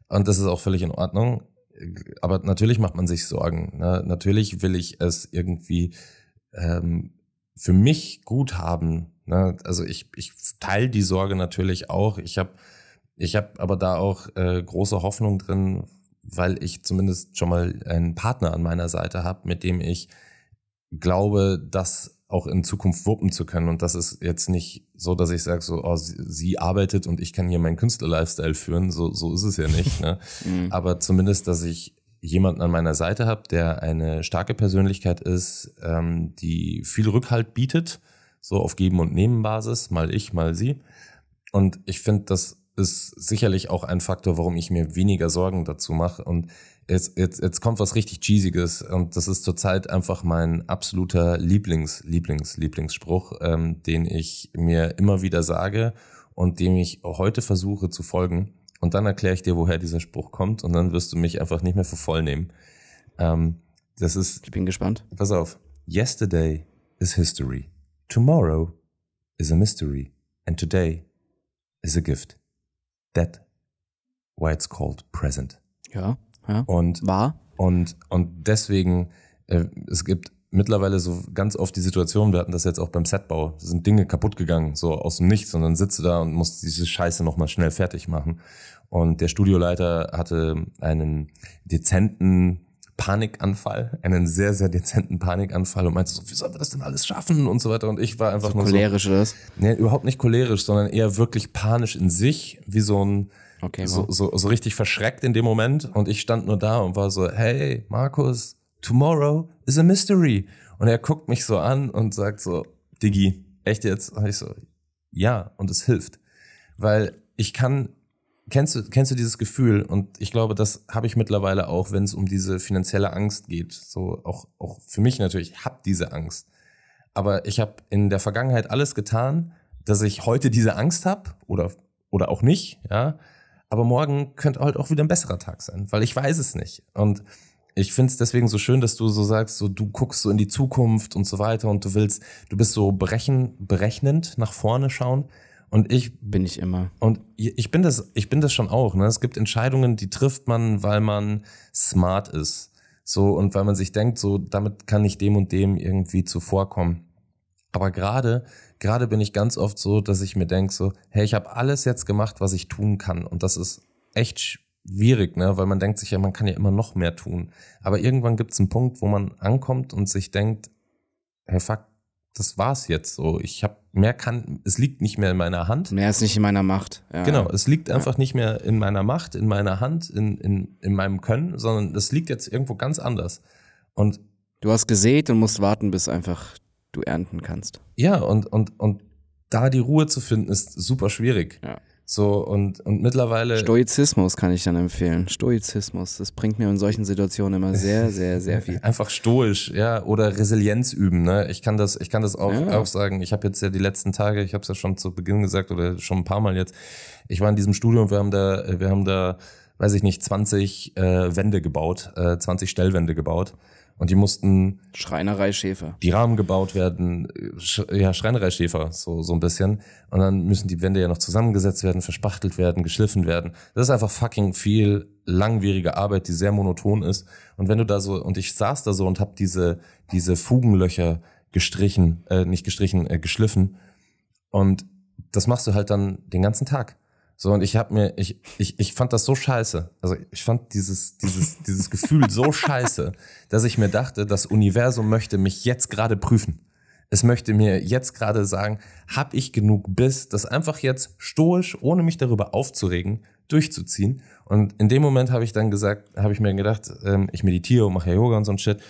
Und das ist auch völlig in Ordnung. Aber natürlich macht man sich Sorgen. Ne? Natürlich will ich es irgendwie ähm, für mich gut haben. Ne? Also ich, ich teile die Sorge natürlich auch. Ich habe ich habe aber da auch äh, große Hoffnung drin, weil ich zumindest schon mal einen Partner an meiner Seite habe, mit dem ich glaube, das auch in Zukunft wuppen zu können. Und das ist jetzt nicht so, dass ich sage, so, oh, sie, sie, arbeitet und ich kann hier meinen Künstler-Lifestyle führen. So, so ist es ja nicht. Ne? Mhm. Aber zumindest, dass ich jemanden an meiner Seite habe, der eine starke Persönlichkeit ist, ähm, die viel Rückhalt bietet, so auf Geben- und Nehmen-Basis, mal ich, mal sie. Und ich finde, das ist sicherlich auch ein Faktor, warum ich mir weniger Sorgen dazu mache. Und jetzt, jetzt, jetzt kommt was richtig Cheesiges und das ist zurzeit einfach mein absoluter Lieblings, Lieblings, Lieblingsspruch, ähm, den ich mir immer wieder sage und dem ich heute versuche zu folgen. Und dann erkläre ich dir, woher dieser Spruch kommt und dann wirst du mich einfach nicht mehr für voll nehmen. Ähm, das ist, Ich bin gespannt. pass auf. Yesterday is history. Tomorrow is a mystery. And today is a gift. That why it's called present. Ja, ja. Und War? und, und deswegen, äh, es gibt mittlerweile so ganz oft die Situation, wir hatten das jetzt auch beim Setbau, da sind Dinge kaputt gegangen, so aus dem Nichts, und dann sitzt du da und musst diese Scheiße nochmal schnell fertig machen. Und der Studioleiter hatte einen dezenten Panikanfall, einen sehr, sehr dezenten Panikanfall und meinte so, wie sollen wir das denn alles schaffen und so weiter. Und ich war einfach nur so, Cholerisch oder das? nee, überhaupt nicht cholerisch, sondern eher wirklich panisch in sich, wie so ein, Okay, so, so, so richtig verschreckt in dem Moment und ich stand nur da und war so, hey, Markus, tomorrow is a mystery. Und er guckt mich so an und sagt so, Diggi, echt jetzt? Und ich so, ja, und es hilft. Weil ich kann, kennst du, kennst du dieses Gefühl? Und ich glaube, das habe ich mittlerweile auch, wenn es um diese finanzielle Angst geht. So auch, auch für mich natürlich, ich habe diese Angst. Aber ich habe in der Vergangenheit alles getan, dass ich heute diese Angst habe oder, oder auch nicht, ja. Aber morgen könnte halt auch wieder ein besserer Tag sein, weil ich weiß es nicht. Und ich finde es deswegen so schön, dass du so sagst, so du guckst so in die Zukunft und so weiter und du willst, du bist so berechen, berechnend nach vorne schauen. Und ich Bin ich immer. und ich bin das, ich bin das schon auch. Ne? Es gibt Entscheidungen, die trifft man, weil man smart ist. So, und weil man sich denkt, so, damit kann ich dem und dem irgendwie zuvorkommen. Aber gerade, gerade bin ich ganz oft so, dass ich mir denke, so, hey, ich habe alles jetzt gemacht, was ich tun kann. Und das ist echt schwierig, ne? Weil man denkt sich ja, man kann ja immer noch mehr tun. Aber irgendwann gibt es einen Punkt, wo man ankommt und sich denkt, hey, fuck, das war's jetzt so. Ich habe mehr kann, es liegt nicht mehr in meiner Hand. Mehr ist nicht in meiner Macht. Ja. Genau, es liegt einfach nicht mehr in meiner Macht, in meiner Hand, in, in, in meinem Können, sondern es liegt jetzt irgendwo ganz anders. Und Du hast gesät und musst warten, bis einfach du ernten kannst. ja, und, und, und da die Ruhe zu finden, ist super schwierig. Ja. So, und, und mittlerweile. Stoizismus kann ich dann empfehlen. Stoizismus, das bringt mir in solchen Situationen immer sehr, sehr, sehr viel. Einfach stoisch, ja, oder Resilienz üben. Ne? Ich kann das, ich kann das auch, Ja. auch sagen. Ich habe jetzt ja die letzten Tage, ich habe es ja schon zu Beginn gesagt oder schon ein paar Mal jetzt. Ich war in diesem Studio und wir haben da, wir haben da, weiß ich nicht, 20 äh, Wände gebaut, äh, 20 Stellwände gebaut und die mussten Schreinerei Schäfer. die Rahmen gebaut werden, Sch ja, Schreinereischäfer, so, so ein bisschen. Und dann müssen die Wände ja noch zusammengesetzt werden, verspachtelt werden, geschliffen werden. Das ist einfach fucking viel langwierige Arbeit, die sehr monoton ist. Und wenn du da so, und ich saß da so und hab diese, diese Fugenlöcher gestrichen, äh, nicht gestrichen, äh, geschliffen. Und das machst du halt dann den ganzen Tag. So, und ich hab mir, ich, ich, ich fand das so scheiße. Also ich fand dieses, dieses, dieses Gefühl so scheiße, dass ich mir dachte, das Universum möchte mich jetzt gerade prüfen. Es möchte mir jetzt gerade sagen, hab ich genug Biss, das einfach jetzt stoisch, ohne mich darüber aufzuregen, durchzuziehen. Und in dem Moment habe ich dann gesagt, habe ich mir gedacht, ähm, ich meditiere und mache ja Yoga und so ein Shit.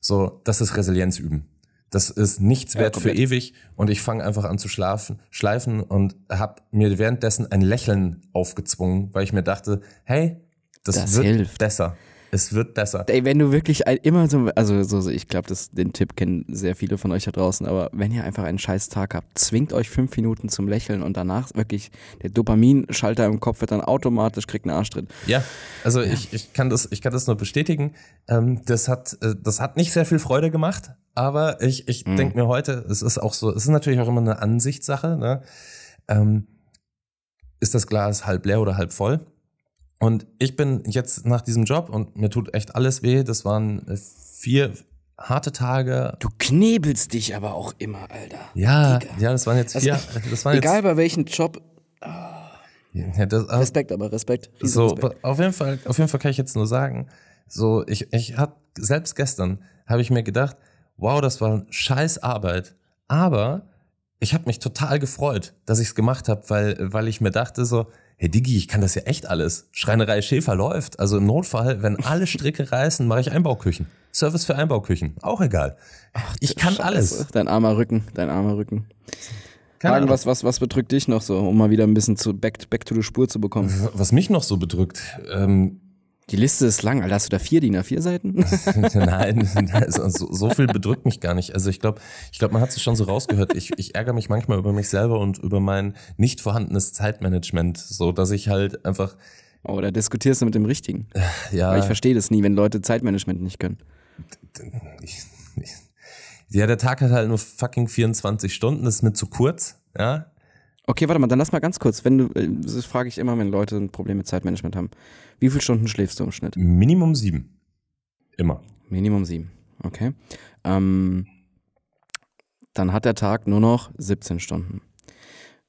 So, das ist Resilienz üben. Das ist nichts Ja, wert für komplett. ewig und ich fange einfach an zu schlafen, schleifen und habe mir währenddessen ein Lächeln aufgezwungen, weil ich mir dachte, hey, das, Das wird hilft. besser. Es wird besser. Ey, wenn du wirklich ein, immer so, also so, ich glaube, den Tipp kennen sehr viele von euch da draußen, aber wenn ihr einfach einen scheiß Tag habt, zwingt euch fünf Minuten zum Lächeln und danach wirklich der Dopaminschalter im Kopf wird dann automatisch, kriegt einen Arschtritt. Ja, also Ich, ich kann das, ich kann das nur bestätigen. Ähm, das hat, äh, das hat nicht sehr viel Freude gemacht, aber ich, ich Mhm. denke mir heute, es ist auch so, es ist natürlich auch immer eine Ansichtssache. Ne? Ähm, ist das Glas halb leer oder halb voll? Und ich bin jetzt nach diesem Job und mir tut echt alles weh. Das waren äh, vier harte Tage. Du knebelst dich aber auch immer, Alter. Ja, Digga. ja, das waren jetzt Also, vier. das waren Egal bei welchem Job, jetzt, ja, das, Respekt, aber Respekt. So, Respekt. auf jeden Fall, auf jeden Fall kann ich jetzt nur sagen, so, ich, ich hab, selbst gestern habe ich mir gedacht, wow, das war scheiß Arbeit, aber ich habe mich total gefreut, dass ich es gemacht habe, weil, weil ich mir dachte so, hey Digi, ich kann das ja echt alles. Schreinerei Schäfer läuft. Also im Notfall, wenn alle Stricke reißen, mache ich Einbauküchen. Service für Einbauküchen. Auch egal. ich kann Scheiße. alles. Dein armer Rücken, dein armer Rücken. Hagen, was, was, was bedrückt dich noch so, um mal wieder ein bisschen zu back, back to the Spur zu bekommen? Was mich noch so bedrückt, ähm, Die Liste ist lang, Alter. Hast du da vier DIN A4 Seiten? Nein, also so, so viel bedrückt mich gar nicht. Also ich glaube, ich glaube, man hat es schon so rausgehört. Ich, ich ärgere mich manchmal über mich selber und über mein nicht vorhandenes Zeitmanagement, so dass ich halt einfach Oh, da diskutierst du mit dem Richtigen. ja. Weil ich verstehe das nie, wenn Leute Zeitmanagement nicht können. ich, ich, ja, der Tag hat halt nur fucking 24 Stunden, das ist mir zu kurz, ja. Okay, warte mal, dann lass mal ganz kurz. Wenn du, äh, das frage ich immer, wenn Leute ein Problem mit Zeitmanagement haben. Wie viele Stunden schläfst du im Schnitt? Minimum sieben. Immer. Minimum sieben. Okay. Ähm, dann hat der Tag nur noch 17 Stunden.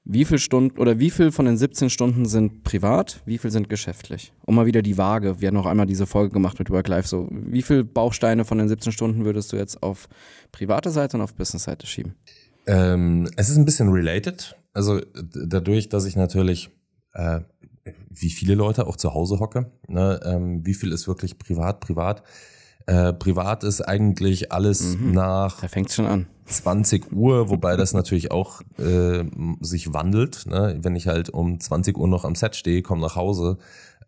Wie viel Stunden oder wie viel von den 17 Stunden sind privat, wie viel sind geschäftlich? Um mal wieder die Waage. Wir haben noch einmal diese Folge gemacht mit Work Life. So, wie viel Bausteine von den 17 Stunden würdest du jetzt auf private Seite und auf Business-Seite schieben? Ähm, es ist ein bisschen related. Also d- dadurch, dass ich natürlich äh, wie viele Leute auch zu Hause hocke, ne, ähm, wie viel ist wirklich privat, privat. Äh, privat ist eigentlich alles nach Da fängt schon an. 20 Uhr, wobei das natürlich auch äh, sich wandelt. Ne? Wenn ich halt um 20 Uhr noch am Set stehe, komme nach Hause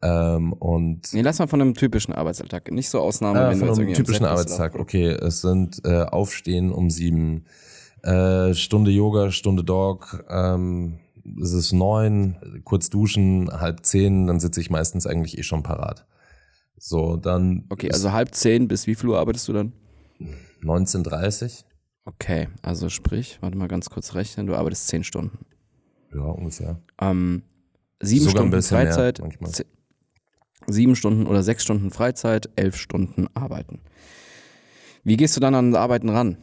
ähm, und Nee, lass mal von einem typischen Arbeitsalltag. Nicht so Ausnahme, äh, wenn von du einem typischen Arbeitstag. Okay, es sind äh, Aufstehen um sieben, äh, Stunde Yoga, Stunde Dog, ähm, es ist neun, kurz duschen, halb zehn, dann sitze ich meistens eigentlich eh schon parat. So, dann Okay, also halb zehn bis wie viel Uhr arbeitest du dann? 19.30 Okay, also sprich, warte mal ganz kurz rechnen, du arbeitest zehn Stunden. ja, ungefähr. Ähm, sieben Sogar Stunden Freizeit, manchmal. ze- sieben Stunden oder sechs Stunden Freizeit, elf Stunden Arbeiten. Wie gehst du dann an das Arbeiten ran?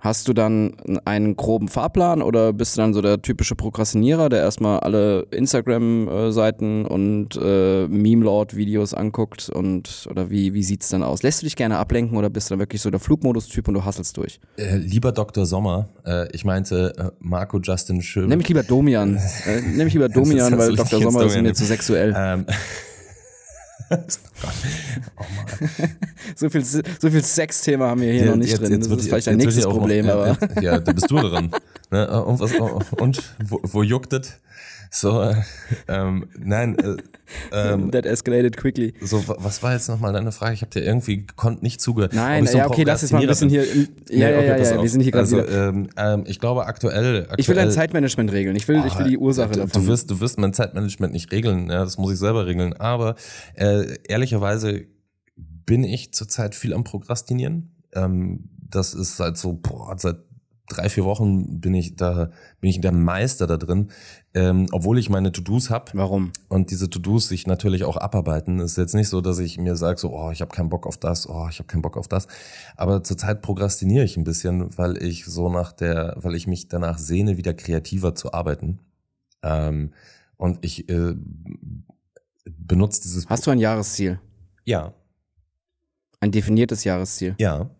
Hast du dann einen groben Fahrplan oder bist du dann so der typische Prokrastinierer, der erstmal alle Instagram-Seiten und äh, Meme-Lord-Videos anguckt und oder wie, wie sieht's dann aus? Lässt du dich gerne ablenken oder bist du dann wirklich so der Flugmodus-Typ und du hasselst durch? Äh, lieber Dr. Sommer, äh, ich meinte äh, Marco Justin Schöbe. Nimm mich lieber Domian. äh, nimm mich lieber Domian, weil Dr. Sommer ist mir zu sexuell. Ähm, So viel, so viel Sexthema haben wir hier noch nicht drin. das wird- ist vielleicht jetzt ein nächstes auch Problem, aber. Ja, ja, da bist du dran. ne? Und, was, und wo, wo juckt es? So, äh, ähm, nein, äh, ähm, That escalated quickly. so, wa- was war jetzt nochmal deine Frage? Ich habe dir irgendwie gekonnt nicht zugehört. Nein, so ja, okay, lass jetzt mal ein bisschen hier. Ja, ja, ja, okay, ja, auf. wir sind hier gerade also, ähm, ähm, ich glaube aktuell, aktuell Ich will dein Zeitmanagement regeln. Ich will, ich will die Ursache du, davon. Du wirst, du wirst mein Zeitmanagement nicht regeln, ja, das muss ich selber regeln. Aber äh, ehrlicherweise bin ich zurzeit viel am Prokrastinieren. Ähm, das ist seit so, boah, seit drei, vier Wochen bin ich da, bin ich der Meister da drin. Ähm, obwohl ich meine To-Dos habe Warum? und diese To-Dos sich natürlich auch abarbeiten. Es ist jetzt nicht so, dass ich mir sage, so, oh, ich habe keinen Bock auf das, oh, ich habe keinen Bock auf das. Aber zurzeit prokrastiniere ich ein bisschen, weil ich so nach der, weil ich mich danach sehne, wieder kreativer zu arbeiten. Ähm, und ich äh, benutze dieses. Hast du ein Jahresziel? Ja, Ein definiertes Jahresziel? ja,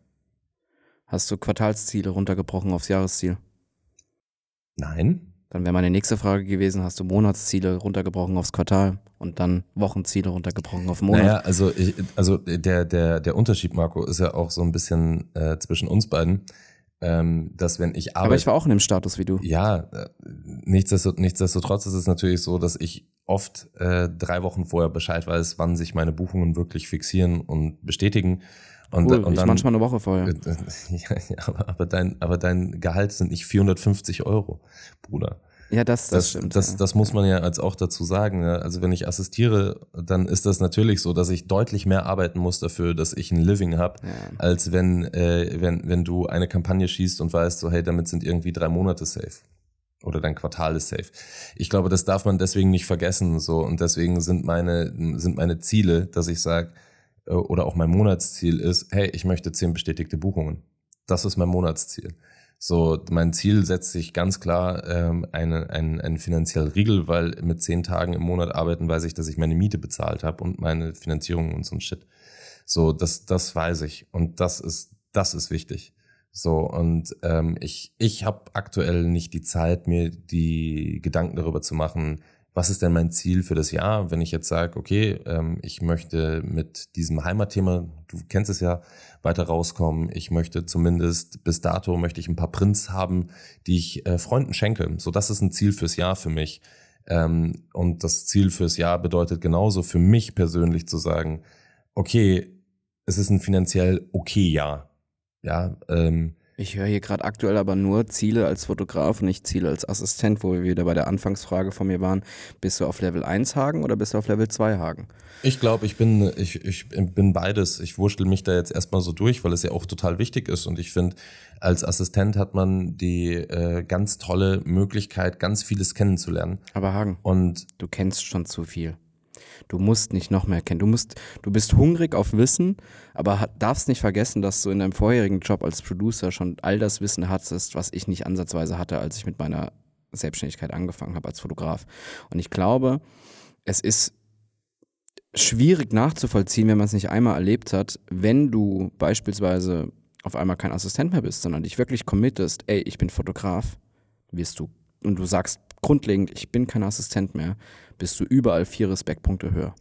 Hast du Quartalsziele runtergebrochen aufs Jahresziel? nein. Dann wäre meine nächste Frage gewesen, hast du Monatsziele runtergebrochen aufs Quartal und dann Wochenziele runtergebrochen auf Monat? Naja, also, ich, also der, der, der Unterschied, Marco, ist ja auch so ein bisschen äh, zwischen uns beiden, ähm, dass wenn ich arbeite. Aber ich war auch in dem Status wie du. Ja, äh, nichtsdestot- nichtsdestotrotz ist es natürlich so, dass ich oft äh, drei Wochen vorher Bescheid weiß, wann sich meine Buchungen wirklich fixieren und bestätigen. Und, Cool, und ich dann, manchmal eine Woche vorher. ja, ja, aber, aber, dein, aber dein Gehalt sind nicht 450 Euro, Bruder. Ja, das, das, Das, stimmt. das, ja. das muss man ja als auch dazu sagen. Ne? Also wenn ich assistiere, dann ist das natürlich so, dass ich deutlich mehr arbeiten muss dafür, dass ich ein Living habe, Ja. als wenn, äh, wenn, wenn du eine Kampagne schießt und weißt, so hey, damit sind irgendwie drei Monate safe. Oder dein Quartal ist safe. Ich glaube, das darf man deswegen nicht vergessen. So und deswegen sind meine sind meine Ziele, dass ich sage oder auch mein Monatsziel ist, hey, ich möchte zehn bestätigte Buchungen. Das ist mein Monatsziel. So, mein Ziel setzt sich ganz klar ähm, einen, einen, einen finanziellen Riegel, weil mit zehn Tagen im Monat arbeiten weiß ich, dass ich meine Miete bezahlt habe und meine Finanzierung und so ein Shit. So, das, das weiß ich. Und das ist, das ist wichtig. So, und ähm, ich, ich habe aktuell nicht die Zeit, mir die Gedanken darüber zu machen, was ist denn mein Ziel für das Jahr, wenn ich jetzt sage, okay, ähm, ich möchte mit diesem Heimatthema, du kennst es ja, weiter rauskommen. Ich möchte zumindest bis dato möchte ich ein paar Prints haben, die ich äh, Freunden schenke. So, das ist ein Ziel fürs Jahr für mich. Ähm, und das Ziel fürs Jahr bedeutet genauso für mich persönlich zu sagen, okay, es ist ein finanziell okay Jahr. Ja, ähm, Ich höre hier gerade aktuell aber nur Ziele als Fotograf und nicht Ziele als Assistent, wo wir wieder bei der Anfangsfrage von mir waren. Bist du auf Level 1 Hagen oder bist du auf Level 2 Hagen? Ich glaube, ich bin, ich, ich bin beides. Ich wurschtel mich da jetzt erstmal so durch, weil es ja auch total wichtig ist. Und ich finde, als Assistent hat man die äh, ganz tolle Möglichkeit, ganz vieles kennenzulernen. Aber Hagen, Und du kennst schon zu viel. Du musst nicht noch mehr kennen. Du musst, du bist hungrig auf Wissen, aber darfst nicht vergessen, dass du in deinem vorherigen Job als Producer schon all das Wissen hattest, was ich nicht ansatzweise hatte, als ich mit meiner Selbstständigkeit angefangen habe als Fotograf. Und ich glaube, es ist schwierig nachzuvollziehen, wenn man es nicht einmal erlebt hat, wenn du beispielsweise auf einmal kein Assistent mehr bist, sondern dich wirklich committest, ey, ich bin Fotograf, wirst du, und du sagst grundlegend, ich bin kein Assistent mehr, bist du überall vier Respektpunkte höher.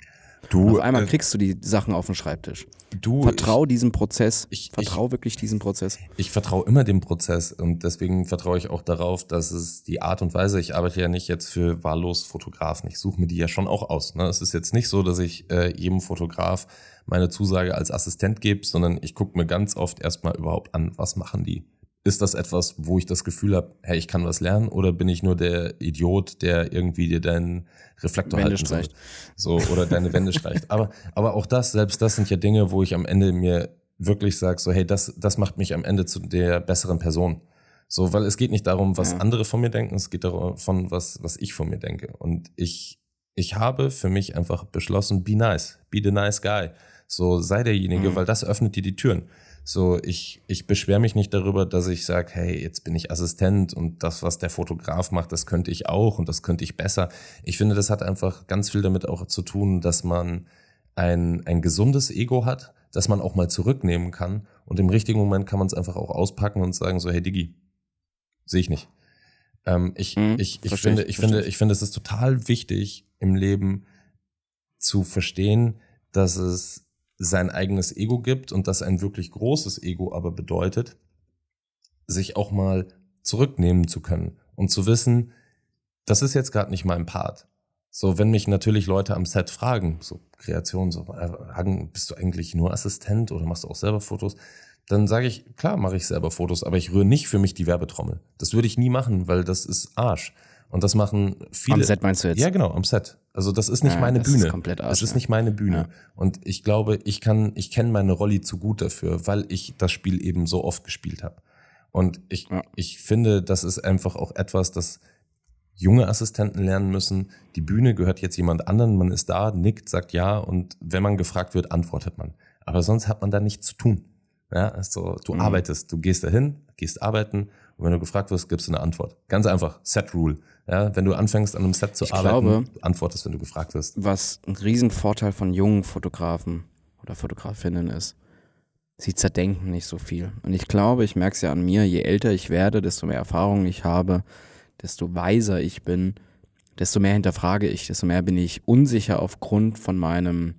du, auf einmal äh, kriegst du die Sachen auf den Schreibtisch. du, Vertrau diesem Prozess. ich- Vertrau wirklich diesem Prozess. Ich vertraue immer dem Prozess und deswegen vertraue ich auch darauf, dass es die Art und Weise, ich arbeite ja nicht jetzt für wahllos Fotografen, ich suche mir die ja schon auch aus. Ne? Es ist jetzt nicht so, dass ich äh, jedem Fotograf meine Zusage als Assistent gebe, sondern ich gucke mir ganz oft erstmal überhaupt an, was machen die. Ist das etwas, wo ich das Gefühl habe, hey, ich kann was lernen oder bin ich nur der Idiot, der irgendwie dir deinen Reflektor Wände halten soll? streicht. So, oder deine Wände streicht. Aber, aber auch das, selbst das sind ja Dinge, wo ich am Ende mir wirklich sage, so, hey, das, das macht mich am Ende zu der besseren Person. So, weil es geht nicht darum, was Ja. andere von mir denken, es geht davon, was, was ich von mir denke. Und ich, ich habe für mich einfach beschlossen, be nice, be the nice guy. So, sei derjenige, Mhm. weil das öffnet dir die Türen. So, ich, ich beschwere mich nicht darüber, dass ich sage, hey, jetzt bin ich Assistent und das, was der Fotograf macht, das könnte ich auch und das könnte ich besser. Ich finde, das hat einfach ganz viel damit auch zu tun, dass man ein, ein gesundes Ego hat, dass man auch mal zurücknehmen kann und im richtigen Moment kann man es einfach auch auspacken und sagen so, hey Diggi, sehe ich nicht. Ähm, ich, Mhm, ich, ich finde, ich, ich finde, ich finde, es ist total wichtig im Leben zu verstehen, dass es sein eigenes Ego gibt und dass ein wirklich großes Ego aber bedeutet, sich auch mal zurücknehmen zu können und zu wissen, das ist jetzt gerade nicht mein Part. So, wenn mich natürlich Leute am Set fragen, so Kreation, so, äh, Hagen, bist du eigentlich nur Assistent oder machst du auch selber Fotos? Dann sage ich, klar mache ich selber Fotos, aber ich rühre nicht für mich die Werbetrommel. Das würde ich nie machen, weil das ist Arsch. Und das machen viele. Am Set meinst du jetzt? Ja, genau, am Set. Also das ist nicht Ja, meine das ist Bühne. komplett Arsch, das ist nicht meine Bühne. Ja. Und ich glaube, ich kann, ich kenne meine Rolli zu gut dafür, weil ich das Spiel eben so oft gespielt habe. Und ich, Ja. ich finde, das ist einfach auch etwas, das junge Assistenten lernen müssen. Die Bühne gehört jetzt jemand anderen. Man ist da, nickt, sagt ja und wenn man gefragt wird, antwortet man. Aber sonst hat man da nichts zu tun. Ja, also du Mhm. arbeitest, du gehst dahin, gehst arbeiten und wenn du gefragt wirst, gibst du eine Antwort. Ganz einfach, Set Rule. Ja, wenn du anfängst an einem Set zu Ich arbeiten, glaube- antwortest, wenn du gefragt wirst. was ein Riesenvorteil von jungen Fotografen oder Fotografinnen ist. Sie zerdenken nicht so viel. Und ich glaube, ich merke es ja an mir, je älter ich werde, desto mehr Erfahrung ich habe, desto weiser ich bin, desto mehr hinterfrage ich, desto mehr bin ich unsicher aufgrund von meinem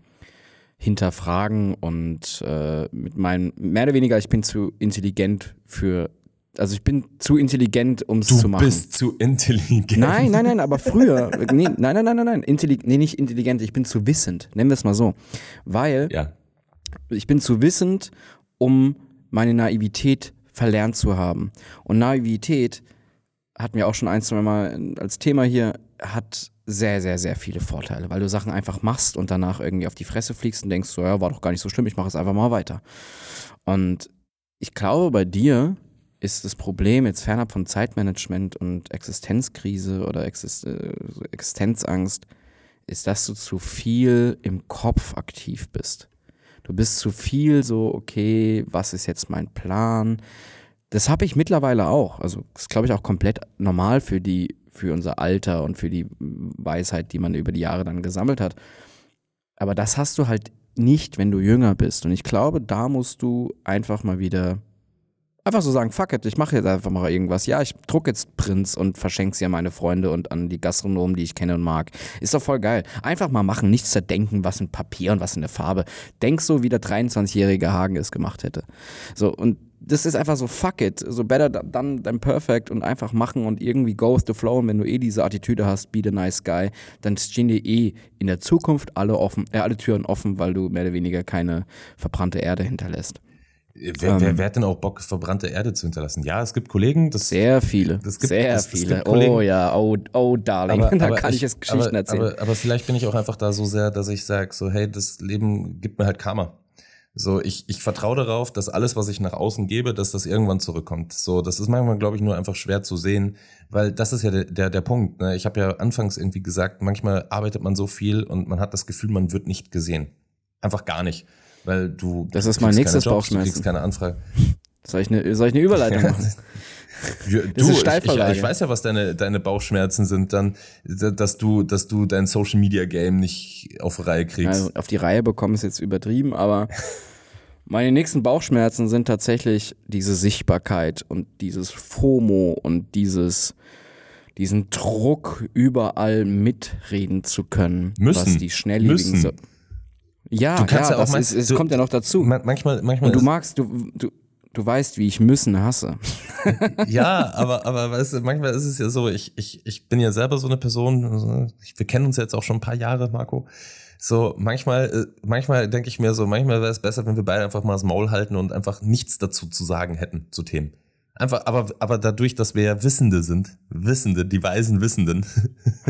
Hinterfragen und äh, mit meinem, mehr oder weniger, ich bin zu intelligent für, also ich bin zu intelligent, um es zu machen. zu intelligent. Nein, nein, nein, aber früher. Nee, nein, nein, nein, nein, nein. Intelli nee, nicht intelligent, ich bin zu wissend. Nennen wir es mal so. Weil Ja, ich bin zu wissend, um meine Naivität verlernt zu haben. Und Naivität hatten wir auch schon ein, zwei Mal als Thema hier, hat sehr, sehr, sehr viele Vorteile, weil du Sachen einfach machst und danach irgendwie auf die Fresse fliegst und denkst, so, ja, war doch gar nicht so schlimm, ich mache es einfach mal weiter. Und ich glaube, bei dir ist das Problem jetzt fernab von Zeitmanagement und Existenzkrise oder Exist äh, Existenzangst, ist, dass du zu viel im Kopf aktiv bist. Du bist zu viel so, okay, was ist jetzt mein Plan? Das habe ich mittlerweile auch. Also, das ist, glaube ich, auch komplett normal für die, für unser Alter und für die Weisheit, die man über die Jahre dann gesammelt hat. Aber das hast du halt nicht, wenn du jünger bist. Und ich glaube, da musst du einfach mal wieder einfach so sagen, fuck it, ich mache jetzt einfach mal irgendwas. Ja, ich druck jetzt Prints und verschenke sie an meine Freunde und an die Gastronomen, die ich kenne und mag. Ist doch voll geil. Einfach mal machen, nichts zerdenken, was in Papier und was in der Farbe. Denk so, wie der 23-jährige Hagen es gemacht hätte. So, und das ist einfach so fuck it, so better done than perfect und einfach machen und irgendwie go with the flow und wenn du eh diese Attitüde hast, be the nice guy, dann stehen dir eh in der Zukunft alle offen, äh, alle Türen offen, weil du mehr oder weniger keine verbrannte Erde hinterlässt. Wer, Ähm. wer, wer hat denn auch Bock, verbrannte Erde zu hinterlassen? Ja, es gibt Kollegen, das Sehr viele, Es gibt- sehr es- es viele. gibt Kollegen- oh ja, oh, oh darling, da kann ich jetzt Geschichten aber, erzählen. Aber, aber vielleicht bin ich auch einfach da so sehr, dass ich sage, so hey, das Leben gibt mir halt Karma. So, ich, ich vertraue darauf, dass alles, was ich nach außen gebe, dass das irgendwann zurückkommt. So, das ist manchmal, glaube ich, nur einfach schwer zu sehen, weil das ist ja der, der, der Punkt. Ne? Ich habe ja anfangs irgendwie gesagt, manchmal arbeitet man so viel und man hat das Gefühl, man wird nicht gesehen. Einfach gar nicht. Weil du Das ist du mein nächstes Jobs, du Bauchschmerzen. kriegst keine Anfrage. Soll ich eine, soll ich eine Überleitung machen? Ja, ist du, ich, ich weiß ja, was deine, deine Bauchschmerzen sind, dann, dass du, dass du dein Social Media Game nicht auf Reihe kriegst. Also auf die Reihe bekommen ist jetzt übertrieben, aber meine nächsten Bauchschmerzen sind tatsächlich diese Sichtbarkeit und dieses FOMO und dieses diesen Druck überall mitreden zu können, Müssen. was die schnelllebigen Müssen. Ja, Du kannst ja, ja auch mal- ist, es du- kommt ja noch dazu. Man- manchmal, manchmal und du magst, du, du, du weißt, wie ich müssen hasse. ja, aber, aber weißt du, manchmal ist es ja so, ich, ich, ich bin ja selber so eine Person, also, wir kennen uns jetzt auch schon ein paar Jahre, Marco. So, manchmal, äh, manchmal denke ich mir so, manchmal wäre es besser, wenn wir beide einfach mal das Maul halten und einfach nichts dazu zu sagen hätten zu Themen. Einfach, aber, aber dadurch, dass wir ja Wissende sind, Wissende, die weisen Wissenden,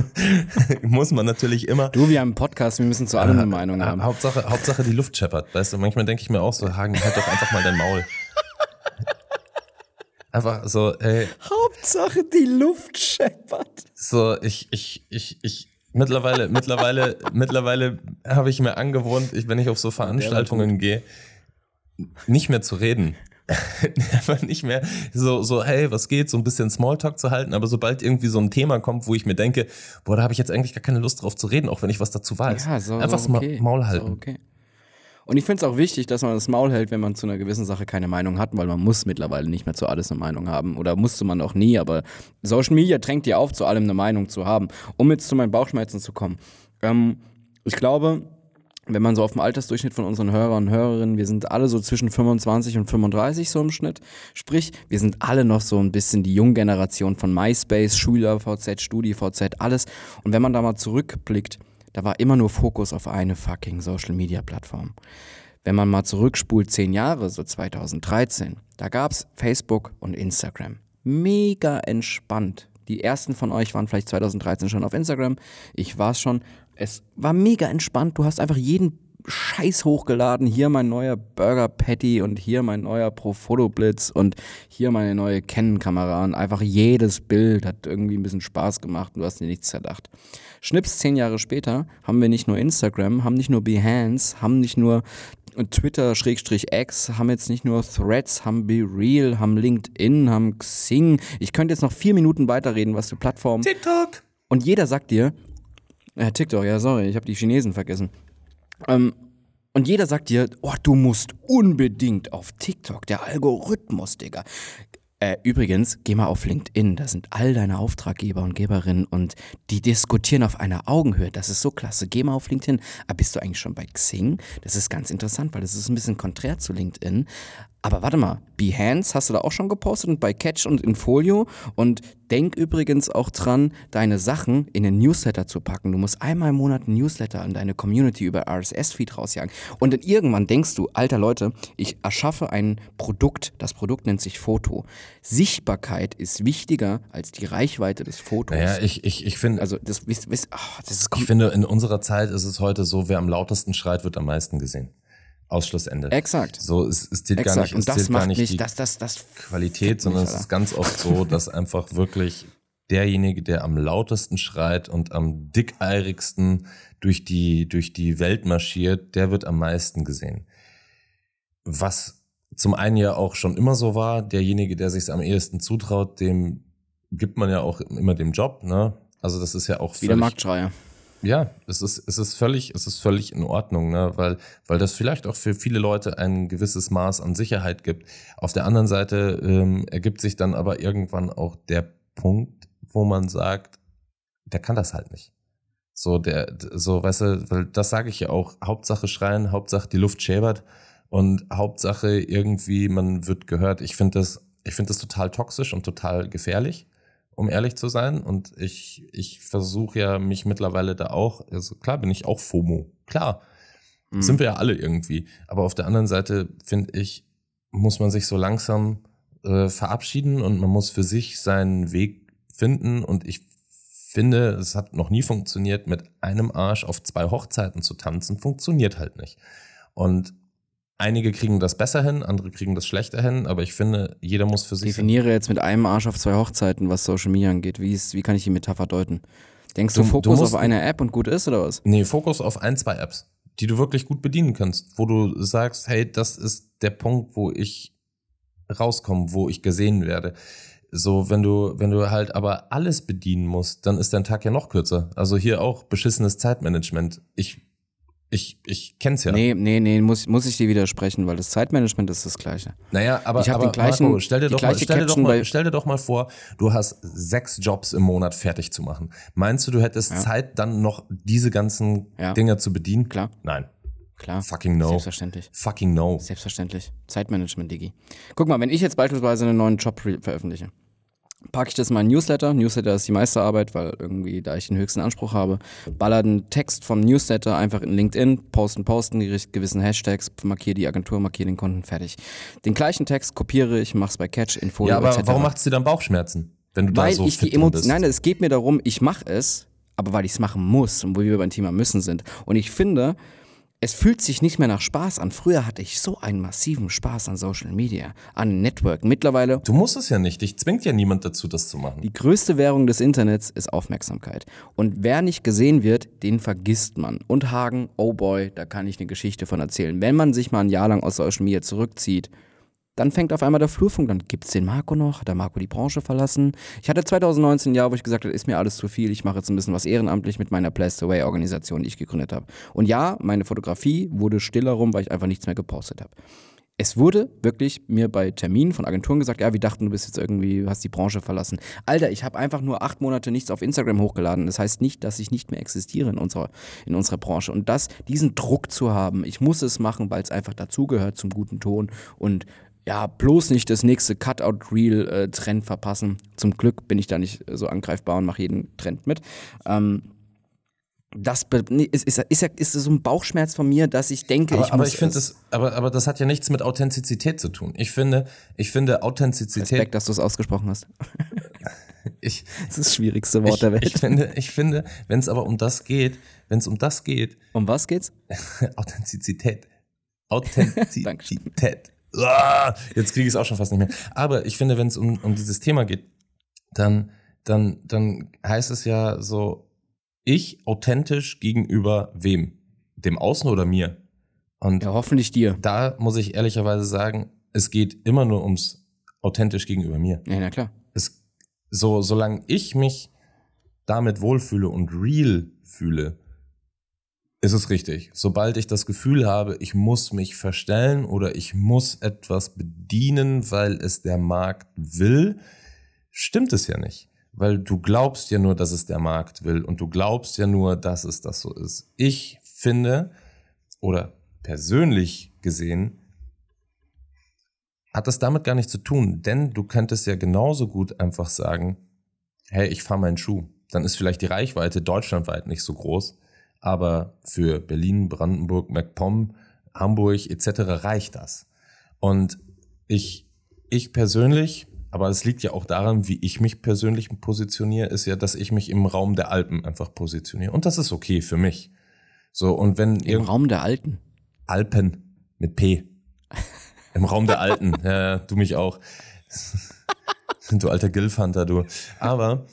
muss man natürlich immer. Du, wir haben einen Podcast, wir müssen zu allem eine Meinung Äh, haben. Hauptsache, Hauptsache die Luft scheppert. Weißt du, manchmal denke ich mir auch so, Hagen, halt doch einfach mal dein Maul. Einfach so, ey, Hauptsache die Luft scheppert. so, ich, ich, ich, ich, mittlerweile, mittlerweile, mittlerweile habe ich mir angewohnt, ich, wenn ich auf so Veranstaltungen gehe, nicht mehr zu reden. Einfach nicht mehr so, so, hey, was geht, so ein bisschen Smalltalk zu halten, aber sobald irgendwie so ein Thema kommt, wo ich mir denke, boah, da habe ich jetzt eigentlich gar keine Lust drauf zu reden, auch wenn ich was dazu weiß. Ja, so, Einfach so okay. Ma- Maul So halten. okay. Und ich finde es auch wichtig, dass man das Maul hält, wenn man zu einer gewissen Sache keine Meinung hat, weil man muss mittlerweile nicht mehr zu alles eine Meinung haben. Oder musste man auch nie, aber Social Media drängt dir auf, zu allem eine Meinung zu haben. Um jetzt zu meinen Bauchschmerzen zu kommen. Ähm, ich glaube, wenn man so auf dem Altersdurchschnitt von unseren Hörern und Hörerinnen, wir sind alle so zwischen 25 und 35 so im Schnitt. Sprich, wir sind alle noch so ein bisschen die Junggeneration von MySpace, Schüler, VZ, StudiVZ, alles. Und wenn man da mal zurückblickt, da war immer nur Fokus auf eine fucking Social Media Plattform. Wenn man mal zurückspult, zehn Jahre, so 2013, da gab's Facebook und Instagram. Mega entspannt. Die ersten von euch waren vielleicht 2013 schon auf Instagram. Ich war's schon. Es war mega entspannt. Du hast einfach jeden Scheiß hochgeladen. Hier mein neuer Burger Patty und hier mein neuer Pro Photo Blitz und hier meine neue Canon-Kamera. Und einfach jedes Bild hat irgendwie ein bisschen Spaß gemacht und du hast dir nichts zerdacht. Schnips zehn Jahre später haben wir nicht nur Instagram, haben nicht nur Behance, haben nicht nur Twitter-X, haben jetzt nicht nur Threads, haben Be Real, haben LinkedIn, haben Xing. Ich könnte jetzt noch vier Minuten weiterreden, was für Plattformen. TikTok! Und jeder sagt dir, ja, TikTok, ja, sorry, ich habe die Chinesen vergessen. Ähm, und jeder sagt dir, oh, du musst unbedingt auf TikTok, der Algorithmus, Digga. Äh, übrigens, geh mal auf LinkedIn, da sind all deine Auftraggeber und Geberinnen und die diskutieren auf einer Augenhöhe. Das ist so klasse. Geh mal auf LinkedIn. Aber bist du eigentlich schon bei Xing? Das ist ganz interessant, weil das ist ein bisschen konträr zu LinkedIn. Aber warte mal, Behance hast du da auch schon gepostet und bei Catch und Infolio. Und denk übrigens auch dran, deine Sachen in den Newsletter zu packen. Du musst einmal im Monat ein Newsletter an deine Community über RSS-Feed rausjagen. Und dann irgendwann denkst du, alter Leute, ich erschaffe ein Produkt. Das Produkt nennt sich Foto. Sichtbarkeit ist wichtiger als die Reichweite des Fotos. Naja, ich, ich, ich finde, also das, wisst, wisst, ah, das ist ich finde, in unserer Zeit ist es heute so, wer am lautesten schreit, wird am meisten gesehen. Ausschlussende. Exakt. So, es, es zählt gar Exakt. nicht, es Und das zählt gar nicht mich, die das, das, das Qualität, sondern es Alter. ist ganz oft so, dass einfach wirklich derjenige, der am lautesten schreit und am dickeirigsten durch die, durch die Welt marschiert, der wird am meisten gesehen. Was zum einen ja auch schon immer so war, derjenige, der sich am ehesten zutraut, dem gibt man ja auch immer den Job, ne? Also das ist ja auch wie der Marktschreier. Ja, es ist, es ist völlig, es ist völlig in Ordnung, ne? weil, weil das vielleicht auch für viele Leute ein gewisses Maß an Sicherheit gibt. Auf der anderen Seite ähm, ergibt sich dann aber irgendwann auch der Punkt, wo man sagt, der kann das halt nicht. So, der, so, weißt du, weil das sage ich ja auch, Hauptsache schreien, Hauptsache die Luft schäbert. Und Hauptsache irgendwie, man wird gehört. Ich finde das, ich finde das total toxisch und total gefährlich, um ehrlich zu sein. Und ich, ich versuche ja mich mittlerweile da auch, also klar bin ich auch FOMO. Klar. Mhm. Sind wir ja alle irgendwie. Aber auf der anderen Seite, finde ich, muss man sich so langsam äh, verabschieden und man muss für sich seinen Weg finden. Und ich finde, es hat noch nie funktioniert, mit einem Arsch auf zwei Hochzeiten zu tanzen. Funktioniert halt nicht. Und einige kriegen das besser hin, andere kriegen das schlechter hin, aber ich finde, jeder muss für sich. Definiere jetzt mit einem Arsch auf zwei Hochzeiten, was Social Media angeht. Wie, ist, wie kann ich die Metapher deuten? Denkst du, Du- du Fokus musst- auf eine App und gut ist oder was? Nee, Fokus auf ein, zwei Apps, die du wirklich gut bedienen kannst, wo du sagst, hey, das ist der Punkt, wo ich rauskomme, wo ich gesehen werde. So, wenn du, wenn du halt aber alles bedienen musst, dann ist dein Tag ja noch kürzer. Also hier auch beschissenes Zeitmanagement. Ich, ich, ich kenn's ja. Nee, nee, nee, muss, muss ich dir widersprechen, weil das Zeitmanagement ist das Gleiche. Naja, aber, Ich aber den gleichen- Marco, stell dir, doch mal, stell, dir doch mal, stell dir doch mal vor, du hast sechs Jobs im Monat fertig zu machen. Meinst du, du hättest Zeit, dann noch diese ganzen Ja. Dinger zu bedienen? Klar. Nein. Klar. Fucking no. Selbstverständlich. Fucking no. Selbstverständlich. Zeitmanagement, Digi. Guck mal, wenn ich jetzt beispielsweise einen neuen Job veröffentliche, packe ich das in meinen Newsletter. Newsletter ist die meiste Arbeit, weil irgendwie, da ich den höchsten Anspruch habe, baller den Text vom Newsletter einfach in LinkedIn, posten, posten, gewissen Hashtags, markiere die Agentur, markiere den Kunden, fertig. Den gleichen Text kopiere ich, mach's bei Catch, in Folie, Ja, aber etc. warum macht's dir dann Bauchschmerzen, wenn du Weil da so ich die Emotionen. Nein, es geht mir darum, ich mache es, aber weil ich es machen muss und wo wir beim Thema müssen sind. Und ich finde, es fühlt sich nicht mehr nach Spaß an. Früher hatte ich so einen massiven Spaß an Social Media, an Network. Mittlerweile, Du musst es ja nicht. Dich zwingt ja niemand dazu, das zu machen. die größte Währung des Internets ist Aufmerksamkeit. Und wer nicht gesehen wird, den vergisst man. Und Hagen, oh boy, da kann ich eine Geschichte von erzählen. Wenn man sich mal ein Jahr lang aus Social Media zurückzieht, dann fängt auf einmal der Flurfunk, dann gibt's den Marco noch, hat der Marco die Branche verlassen. Ich hatte 2019 ein Jahr, wo ich gesagt habe, ist mir alles zu viel, ich mache jetzt ein bisschen was ehrenamtlich mit meiner Place the Way Organisation, die ich gegründet habe. Und ja, meine Fotografie wurde stiller rum, weil ich einfach nichts mehr gepostet habe. Es wurde wirklich mir bei Terminen von Agenturen gesagt, ja, wir dachten, du bist jetzt irgendwie, hast die Branche verlassen. Alter, ich habe einfach nur acht Monate nichts auf Instagram hochgeladen. Das heißt nicht, dass ich nicht mehr existiere in unserer, in unserer Branche. Und das, diesen Druck zu haben, ich muss es machen, weil es einfach dazugehört zum guten Ton und ja, bloß nicht das nächste Cutout-Reel-Trend verpassen. Zum Glück bin ich da nicht so angreifbar und mache jeden Trend mit. Ähm, das ist, ist, ist, ist so ein Bauchschmerz von mir, dass ich denke, Aber, ich aber muss ich finde es. das, aber, aber das hat ja nichts mit Authentizität zu tun. Ich finde, ich finde Authentizität, Respekt, dass du es ausgesprochen hast. ich, Das ist das schwierigste Wort ich, der Welt. ich finde, ich finde, wenn es aber um das geht, wenn es um das geht, um was geht's? Authentizität. Authentizität. Ah, Jetzt kriege ich es auch schon fast nicht mehr. Aber ich finde, wenn es um, um dieses Thema geht, dann, dann, dann heißt es ja so, ich authentisch gegenüber wem? Dem Außen oder mir? Und Ja, hoffentlich dir. da muss ich ehrlicherweise sagen, es geht immer nur ums authentisch gegenüber mir. Ja, na klar. Es, so, solange ich mich damit wohlfühle und real fühle, ist es richtig. Sobald ich das Gefühl habe, ich muss mich verstellen oder ich muss etwas bedienen, weil es der Markt will, stimmt es ja nicht. Weil du glaubst ja nur, dass es der Markt will und du glaubst ja nur, dass es das so ist. Ich finde, oder persönlich gesehen, hat das damit gar nichts zu tun, denn du könntest ja genauso gut einfach sagen, hey, ich fahre meinen Schuh. Dann ist vielleicht die Reichweite deutschlandweit nicht so groß, aber für Berlin, Brandenburg, MacPom, Hamburg etc. reicht das. Und ich, ich persönlich, aber es liegt ja auch daran, wie ich mich persönlich positioniere, ist ja, dass ich mich im Raum der Alpen einfach positioniere. Und das ist okay für mich. So, und wenn Im Raum der Alten. Alpen mit P. Im Raum der Alten. Ja, du mich auch. Du alter Gilfhunter, du. Aber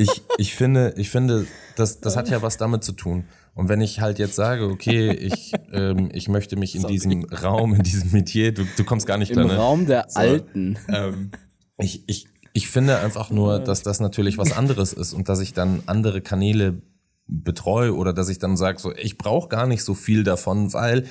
ich, ich finde, ich finde, das, das hat ja was damit zu tun. Und wenn ich halt jetzt sage, okay, ich, ähm, ich möchte mich in diesem Raum, in diesem Metier, du, du kommst gar nicht Im klar, ne? Raum der So. Alten. ähm, ich, ich, ich finde einfach nur, dass das natürlich was anderes ist und dass ich dann andere Kanäle betreue oder dass ich dann sage, so, ich brauche gar nicht so viel davon, weil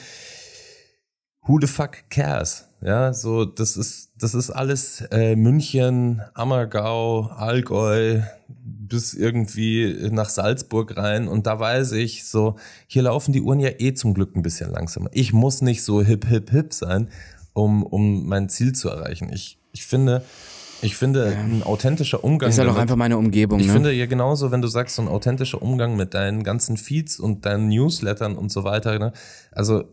who the fuck cares? Ja, so, das ist, das ist alles äh, München, Ammergau, Allgäu, bis irgendwie nach Salzburg rein. Und da weiß ich so, hier laufen die Uhren ja eh zum Glück ein bisschen langsamer. Ich muss nicht so hip, hip, hip sein, um, um mein Ziel zu erreichen. Ich, ich finde, ich finde, ein authentischer Umgang. Ist ja doch damit- einfach meine Umgebung. ich ne? finde ja genauso, wenn du sagst, so ein authentischer Umgang mit deinen ganzen Feeds und deinen Newslettern und so weiter. Ne? Also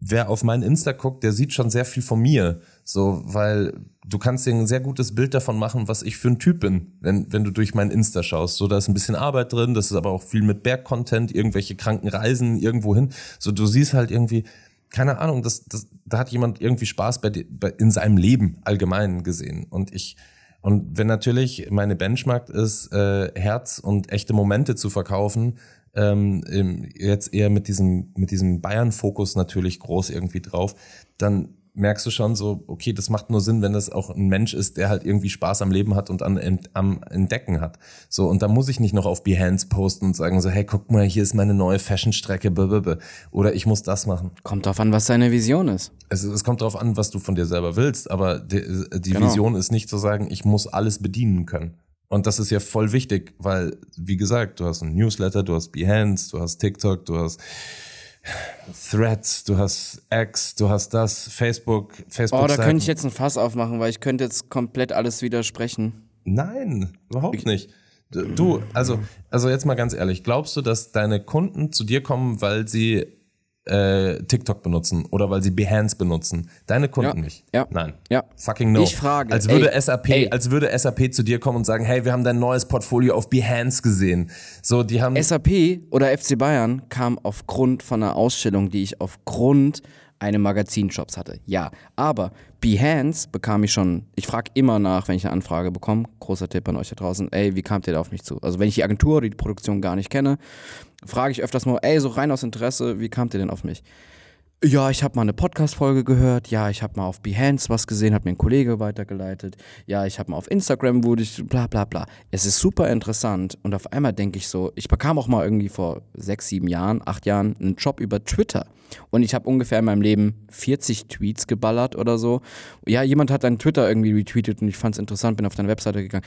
wer auf meinen Insta guckt, der sieht schon sehr viel von mir. So, weil du kannst dir ein sehr gutes Bild davon machen, was ich für ein Typ bin, wenn, wenn du durch mein Insta schaust. So, da ist ein bisschen Arbeit drin, das ist aber auch viel mit Bergcontent, irgendwelche kranken Reisen irgendwo hin. So, du siehst halt irgendwie, keine Ahnung, das, das, da hat jemand irgendwie Spaß bei, bei in seinem Leben allgemein gesehen. Und ich, und wenn natürlich meine Benchmark ist, äh, Herz und echte Momente zu verkaufen, ähm, jetzt eher mit diesem, mit diesem Bayern-Fokus natürlich groß irgendwie drauf, dann merkst du schon so, okay, das macht nur Sinn, wenn das auch ein Mensch ist, der halt irgendwie Spaß am Leben hat und an, am Entdecken hat. So, und da muss ich nicht noch auf Behance posten und sagen so, hey, guck mal, hier ist meine neue Fashion-Strecke, oder ich muss das machen. Kommt drauf an, was deine Vision ist. Es, es kommt darauf an, was du von dir selber willst, aber die, die Genau. Vision ist nicht zu sagen, ich muss alles bedienen können. Und das ist ja voll wichtig, weil, wie gesagt, du hast ein Newsletter, du hast Behance, du hast TikTok, du hast Threads, du hast X, du hast das, Facebook, Facebook. Oh, da könnte ich jetzt ein Fass aufmachen, weil ich könnte jetzt komplett alles widersprechen. Nein, überhaupt nicht. Du, also, also jetzt mal ganz ehrlich, glaubst du, dass deine Kunden zu dir kommen, weil sie äh, TikTok benutzen oder weil sie Behance benutzen? Deine Kunden Ja, nicht. ja, Nein. ja. Fucking no. Ich frage, Als würde ey, SAP, ey. als würde SAP zu dir kommen und sagen, hey, wir haben dein neues Portfolio auf Behance gesehen. So, die haben. SAP oder FC Bayern kam aufgrund von einer Ausstellung, die ich aufgrund eines Magazinshops hatte. Ja, aber Behance bekam ich schon, ich frage immer nach, wenn ich eine Anfrage bekomme, großer Tipp an euch da draußen, ey, wie kamt ihr da auf mich zu? Also wenn ich die Agentur oder die Produktion gar nicht kenne, frage ich öfters mal, ey, so rein aus Interesse, wie kamt ihr denn auf mich? Ja, ich habe mal eine Podcast-Folge gehört. Ja, ich habe mal auf Behance was gesehen, hat mir ein Kollege weitergeleitet. Ja, ich habe mal auf Instagram wurde ich bla bla bla. Es ist super interessant und auf einmal denke ich so, ich bekam auch mal irgendwie vor sechs, sieben Jahren, acht Jahren einen Job über Twitter und ich habe ungefähr in meinem Leben 40 Tweets geballert oder so. Ja, jemand hat deinen Twitter irgendwie retweetet und ich fand es interessant, bin auf deine Webseite gegangen.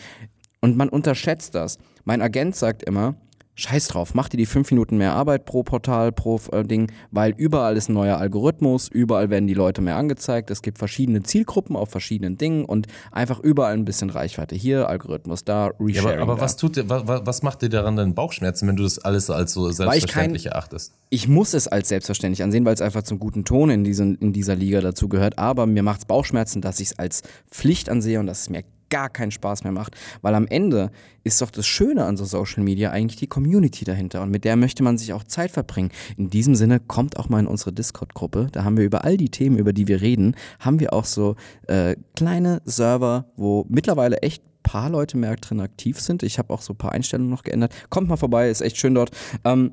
Und man unterschätzt das. Mein Agent sagt immer, Scheiß drauf, mach dir die fünf Minuten mehr Arbeit pro Portal, pro äh, Ding, weil überall ist ein neuer Algorithmus, überall werden die Leute mehr angezeigt, es gibt verschiedene Zielgruppen auf verschiedenen Dingen und einfach überall ein bisschen Reichweite. Hier Algorithmus, da ja, Resharing. aber, aber da. was tut dir, was, was macht dir daran denn Bauchschmerzen, wenn du das alles als so ich kein- selbstverständlich erachtest? ich muss es als selbstverständlich ansehen, weil es einfach zum guten Ton in, diesen, in dieser Liga dazu gehört. Aber mir macht es Bauchschmerzen, dass ich es als Pflicht ansehe und dass es mir gar keinen Spaß mehr macht. Weil am Ende ist doch das Schöne an so Social Media eigentlich die Community dahinter. Und mit der möchte man sich auch Zeit verbringen. In diesem Sinne kommt auch mal in unsere Discord-Gruppe. Da haben wir über all die Themen, über die wir reden, haben wir auch so äh, kleine Server, wo mittlerweile echt paar Leute mehr drin aktiv sind. Ich habe auch so ein paar Einstellungen noch geändert. Kommt mal vorbei, ist echt schön dort. Ähm,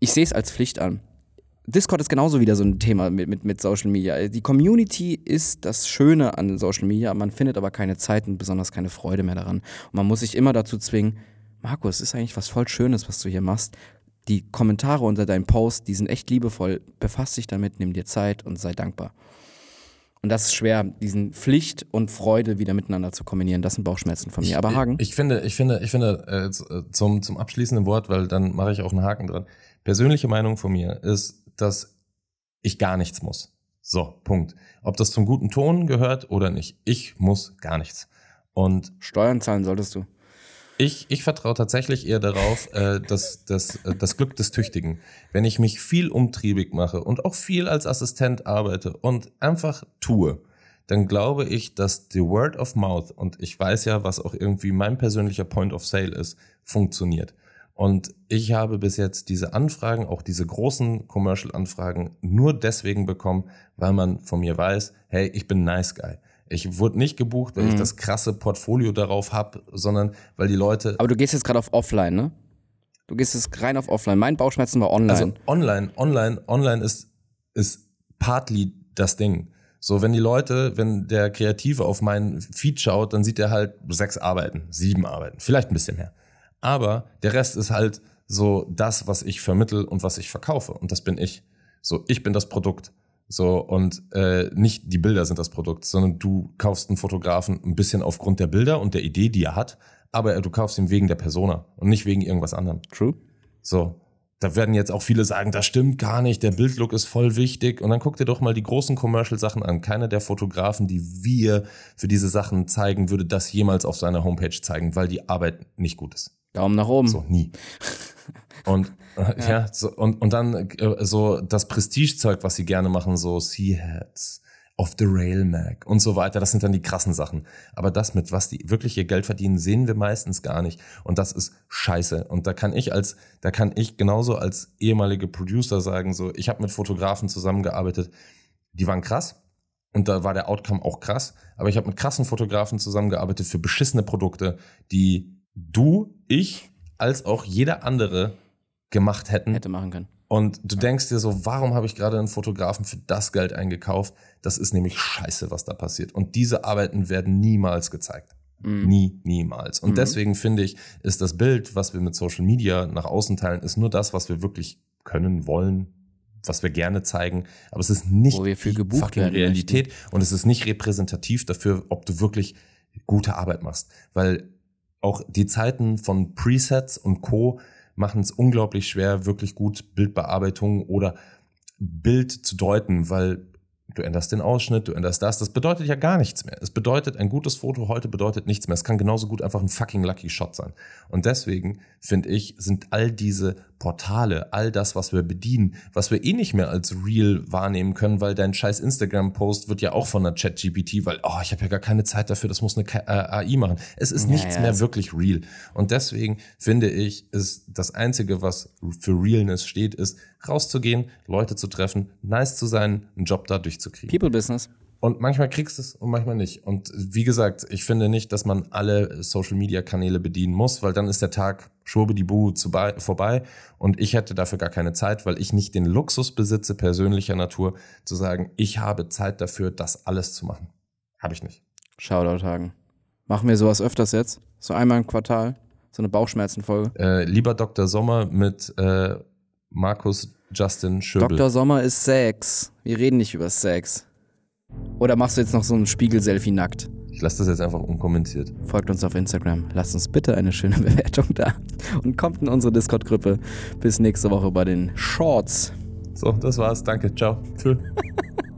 ich sehe es als Pflicht an. Discord ist genauso wieder so ein Thema mit, mit, mit Social Media. Die Community ist das Schöne an Social Media, man findet aber keine Zeit und besonders keine Freude mehr daran. Und man muss sich immer dazu zwingen, Markus, es ist eigentlich was voll Schönes, was du hier machst. Die Kommentare unter deinem Post, die sind echt liebevoll. Befass dich damit, nimm dir Zeit und sei dankbar. Und das ist schwer, diesen Pflicht und Freude wieder miteinander zu kombinieren. Das sind Bauchschmerzen von mir. Aber Hagen, Ich, ich finde, ich finde, ich finde, äh, äh, zum, zum abschließenden Wort, weil dann mache ich auch einen Haken dran. Persönliche Meinung von mir ist, dass ich gar nichts muss. So, Punkt. Ob das zum guten Ton gehört oder nicht. Ich muss gar nichts. Und Steuern zahlen solltest du. ich, ich vertraue tatsächlich eher darauf, äh, dass, dass, äh, das Glück des Tüchtigen. Wenn ich mich viel umtriebig mache und auch viel als Assistent arbeite und einfach tue, dann glaube ich, dass die Word of Mouth, und ich weiß ja, was auch irgendwie mein persönlicher Point of Sale ist, funktioniert. Und ich habe bis jetzt diese Anfragen, auch diese großen Commercial-Anfragen, nur deswegen bekommen, weil man von mir weiß, hey, ich bin ein Nice Guy. Ich wurde nicht gebucht, weil ich das krasse Portfolio darauf habe, sondern weil die Leute Aber du gehst jetzt gerade auf Offline, ne? Du gehst jetzt rein auf Offline. Mein Bauchschmerzen war online. Also online, online, online ist, ist partly das Ding. So, wenn die Leute, wenn der Kreative auf meinen Feed schaut, dann sieht er halt sechs Arbeiten, sieben Arbeiten, vielleicht ein bisschen mehr. Aber der Rest ist halt so das, was ich vermittel und was ich verkaufe. Und das bin ich. So, ich bin das Produkt. So, und äh, nicht die Bilder sind das Produkt, sondern du kaufst einen Fotografen ein bisschen aufgrund der Bilder und der Idee, die er hat, aber du kaufst ihn wegen der Persona und nicht wegen irgendwas anderem. True. So, da werden jetzt auch viele sagen, das stimmt gar nicht, der Bildlook ist voll wichtig. Und dann guck dir doch mal die großen Commercial-Sachen an. Keiner der Fotografen, die wir für diese Sachen zeigen, würde das jemals auf seiner Homepage zeigen, weil die Arbeit nicht gut ist. Daumen nach oben. So, nie. Und äh, ja, so, und, und dann äh, so das Prestigezeug, was sie gerne machen, so Sea-Hats, Off the Rail Mag und so weiter, das sind dann die krassen Sachen. Aber das mit was die wirklich ihr Geld verdienen, sehen wir meistens gar nicht. Und das ist scheiße. Und da kann ich als, da kann ich genauso als ehemalige Producer sagen, so, ich habe mit Fotografen zusammengearbeitet, die waren krass. Und da war der Outcome auch krass. Aber ich habe mit krassen Fotografen zusammengearbeitet für beschissene Produkte, die du, ich, als auch jeder andere gemacht hätten. Hätte machen können. Und du denkst dir so, warum habe ich gerade einen Fotografen für das Geld eingekauft? Das ist nämlich scheiße, was da passiert. Und diese Arbeiten werden niemals gezeigt. Mhm. Nie, niemals. Und deswegen finde ich, ist das Bild, was wir mit Social Media nach außen teilen, ist nur das, was wir wirklich können, wollen, was wir gerne zeigen. Aber es ist nicht Wo wir für die gebucht werden Realität und es ist nicht repräsentativ dafür, ob du wirklich gute Arbeit machst. Weil auch die Zeiten von Presets und Co. machen es unglaublich schwer, wirklich gut Bildbearbeitung oder Bild zu deuten, weil du änderst den Ausschnitt, du änderst das. Das bedeutet ja gar nichts mehr. Es bedeutet, ein gutes Foto heute bedeutet nichts mehr. Es kann genauso gut einfach ein fucking Lucky Shot sein. Und deswegen, finde ich, sind all diese Portale, all das, was wir bedienen, was wir eh nicht mehr als real wahrnehmen können, weil dein scheiß Instagram-Post wird ja auch von der Chat-GPT, weil, oh, ich habe ja gar keine Zeit dafür, das muss eine K- äh, AI machen. Es ist nichts ja, mehr wirklich real. Und deswegen finde ich, ist das Einzige, was für Realness steht, ist rauszugehen, Leute zu treffen, nice zu sein, einen Job da durchzukriegen. People Business. Und manchmal kriegst du es und manchmal nicht. Und wie gesagt, ich finde nicht, dass man alle Social Media Kanäle bedienen muss, weil dann ist der Tag schwurbedibu vorbei. Und ich hätte dafür gar keine Zeit, weil ich nicht den Luxus besitze, persönlicher Natur, zu sagen, ich habe Zeit dafür, das alles zu machen. Habe ich nicht. Shoutout-Hagen. Machen wir sowas öfters jetzt? So einmal im Quartal? So eine Bauchschmerzenfolge? Äh, lieber Dr. Sommer mit äh, Markus Justin Schöbel. Dr. Sommer ist Sex. Wir reden nicht über Sex. Oder machst du jetzt noch so ein Spiegel-Selfie nackt? Ich lasse das jetzt einfach unkommentiert. Folgt uns auf Instagram. Lasst uns bitte eine schöne Bewertung da. Und kommt in unsere Discord-Gruppe. Bis nächste Woche bei den Shorts. So, das war's. Danke. Ciao. Tschö.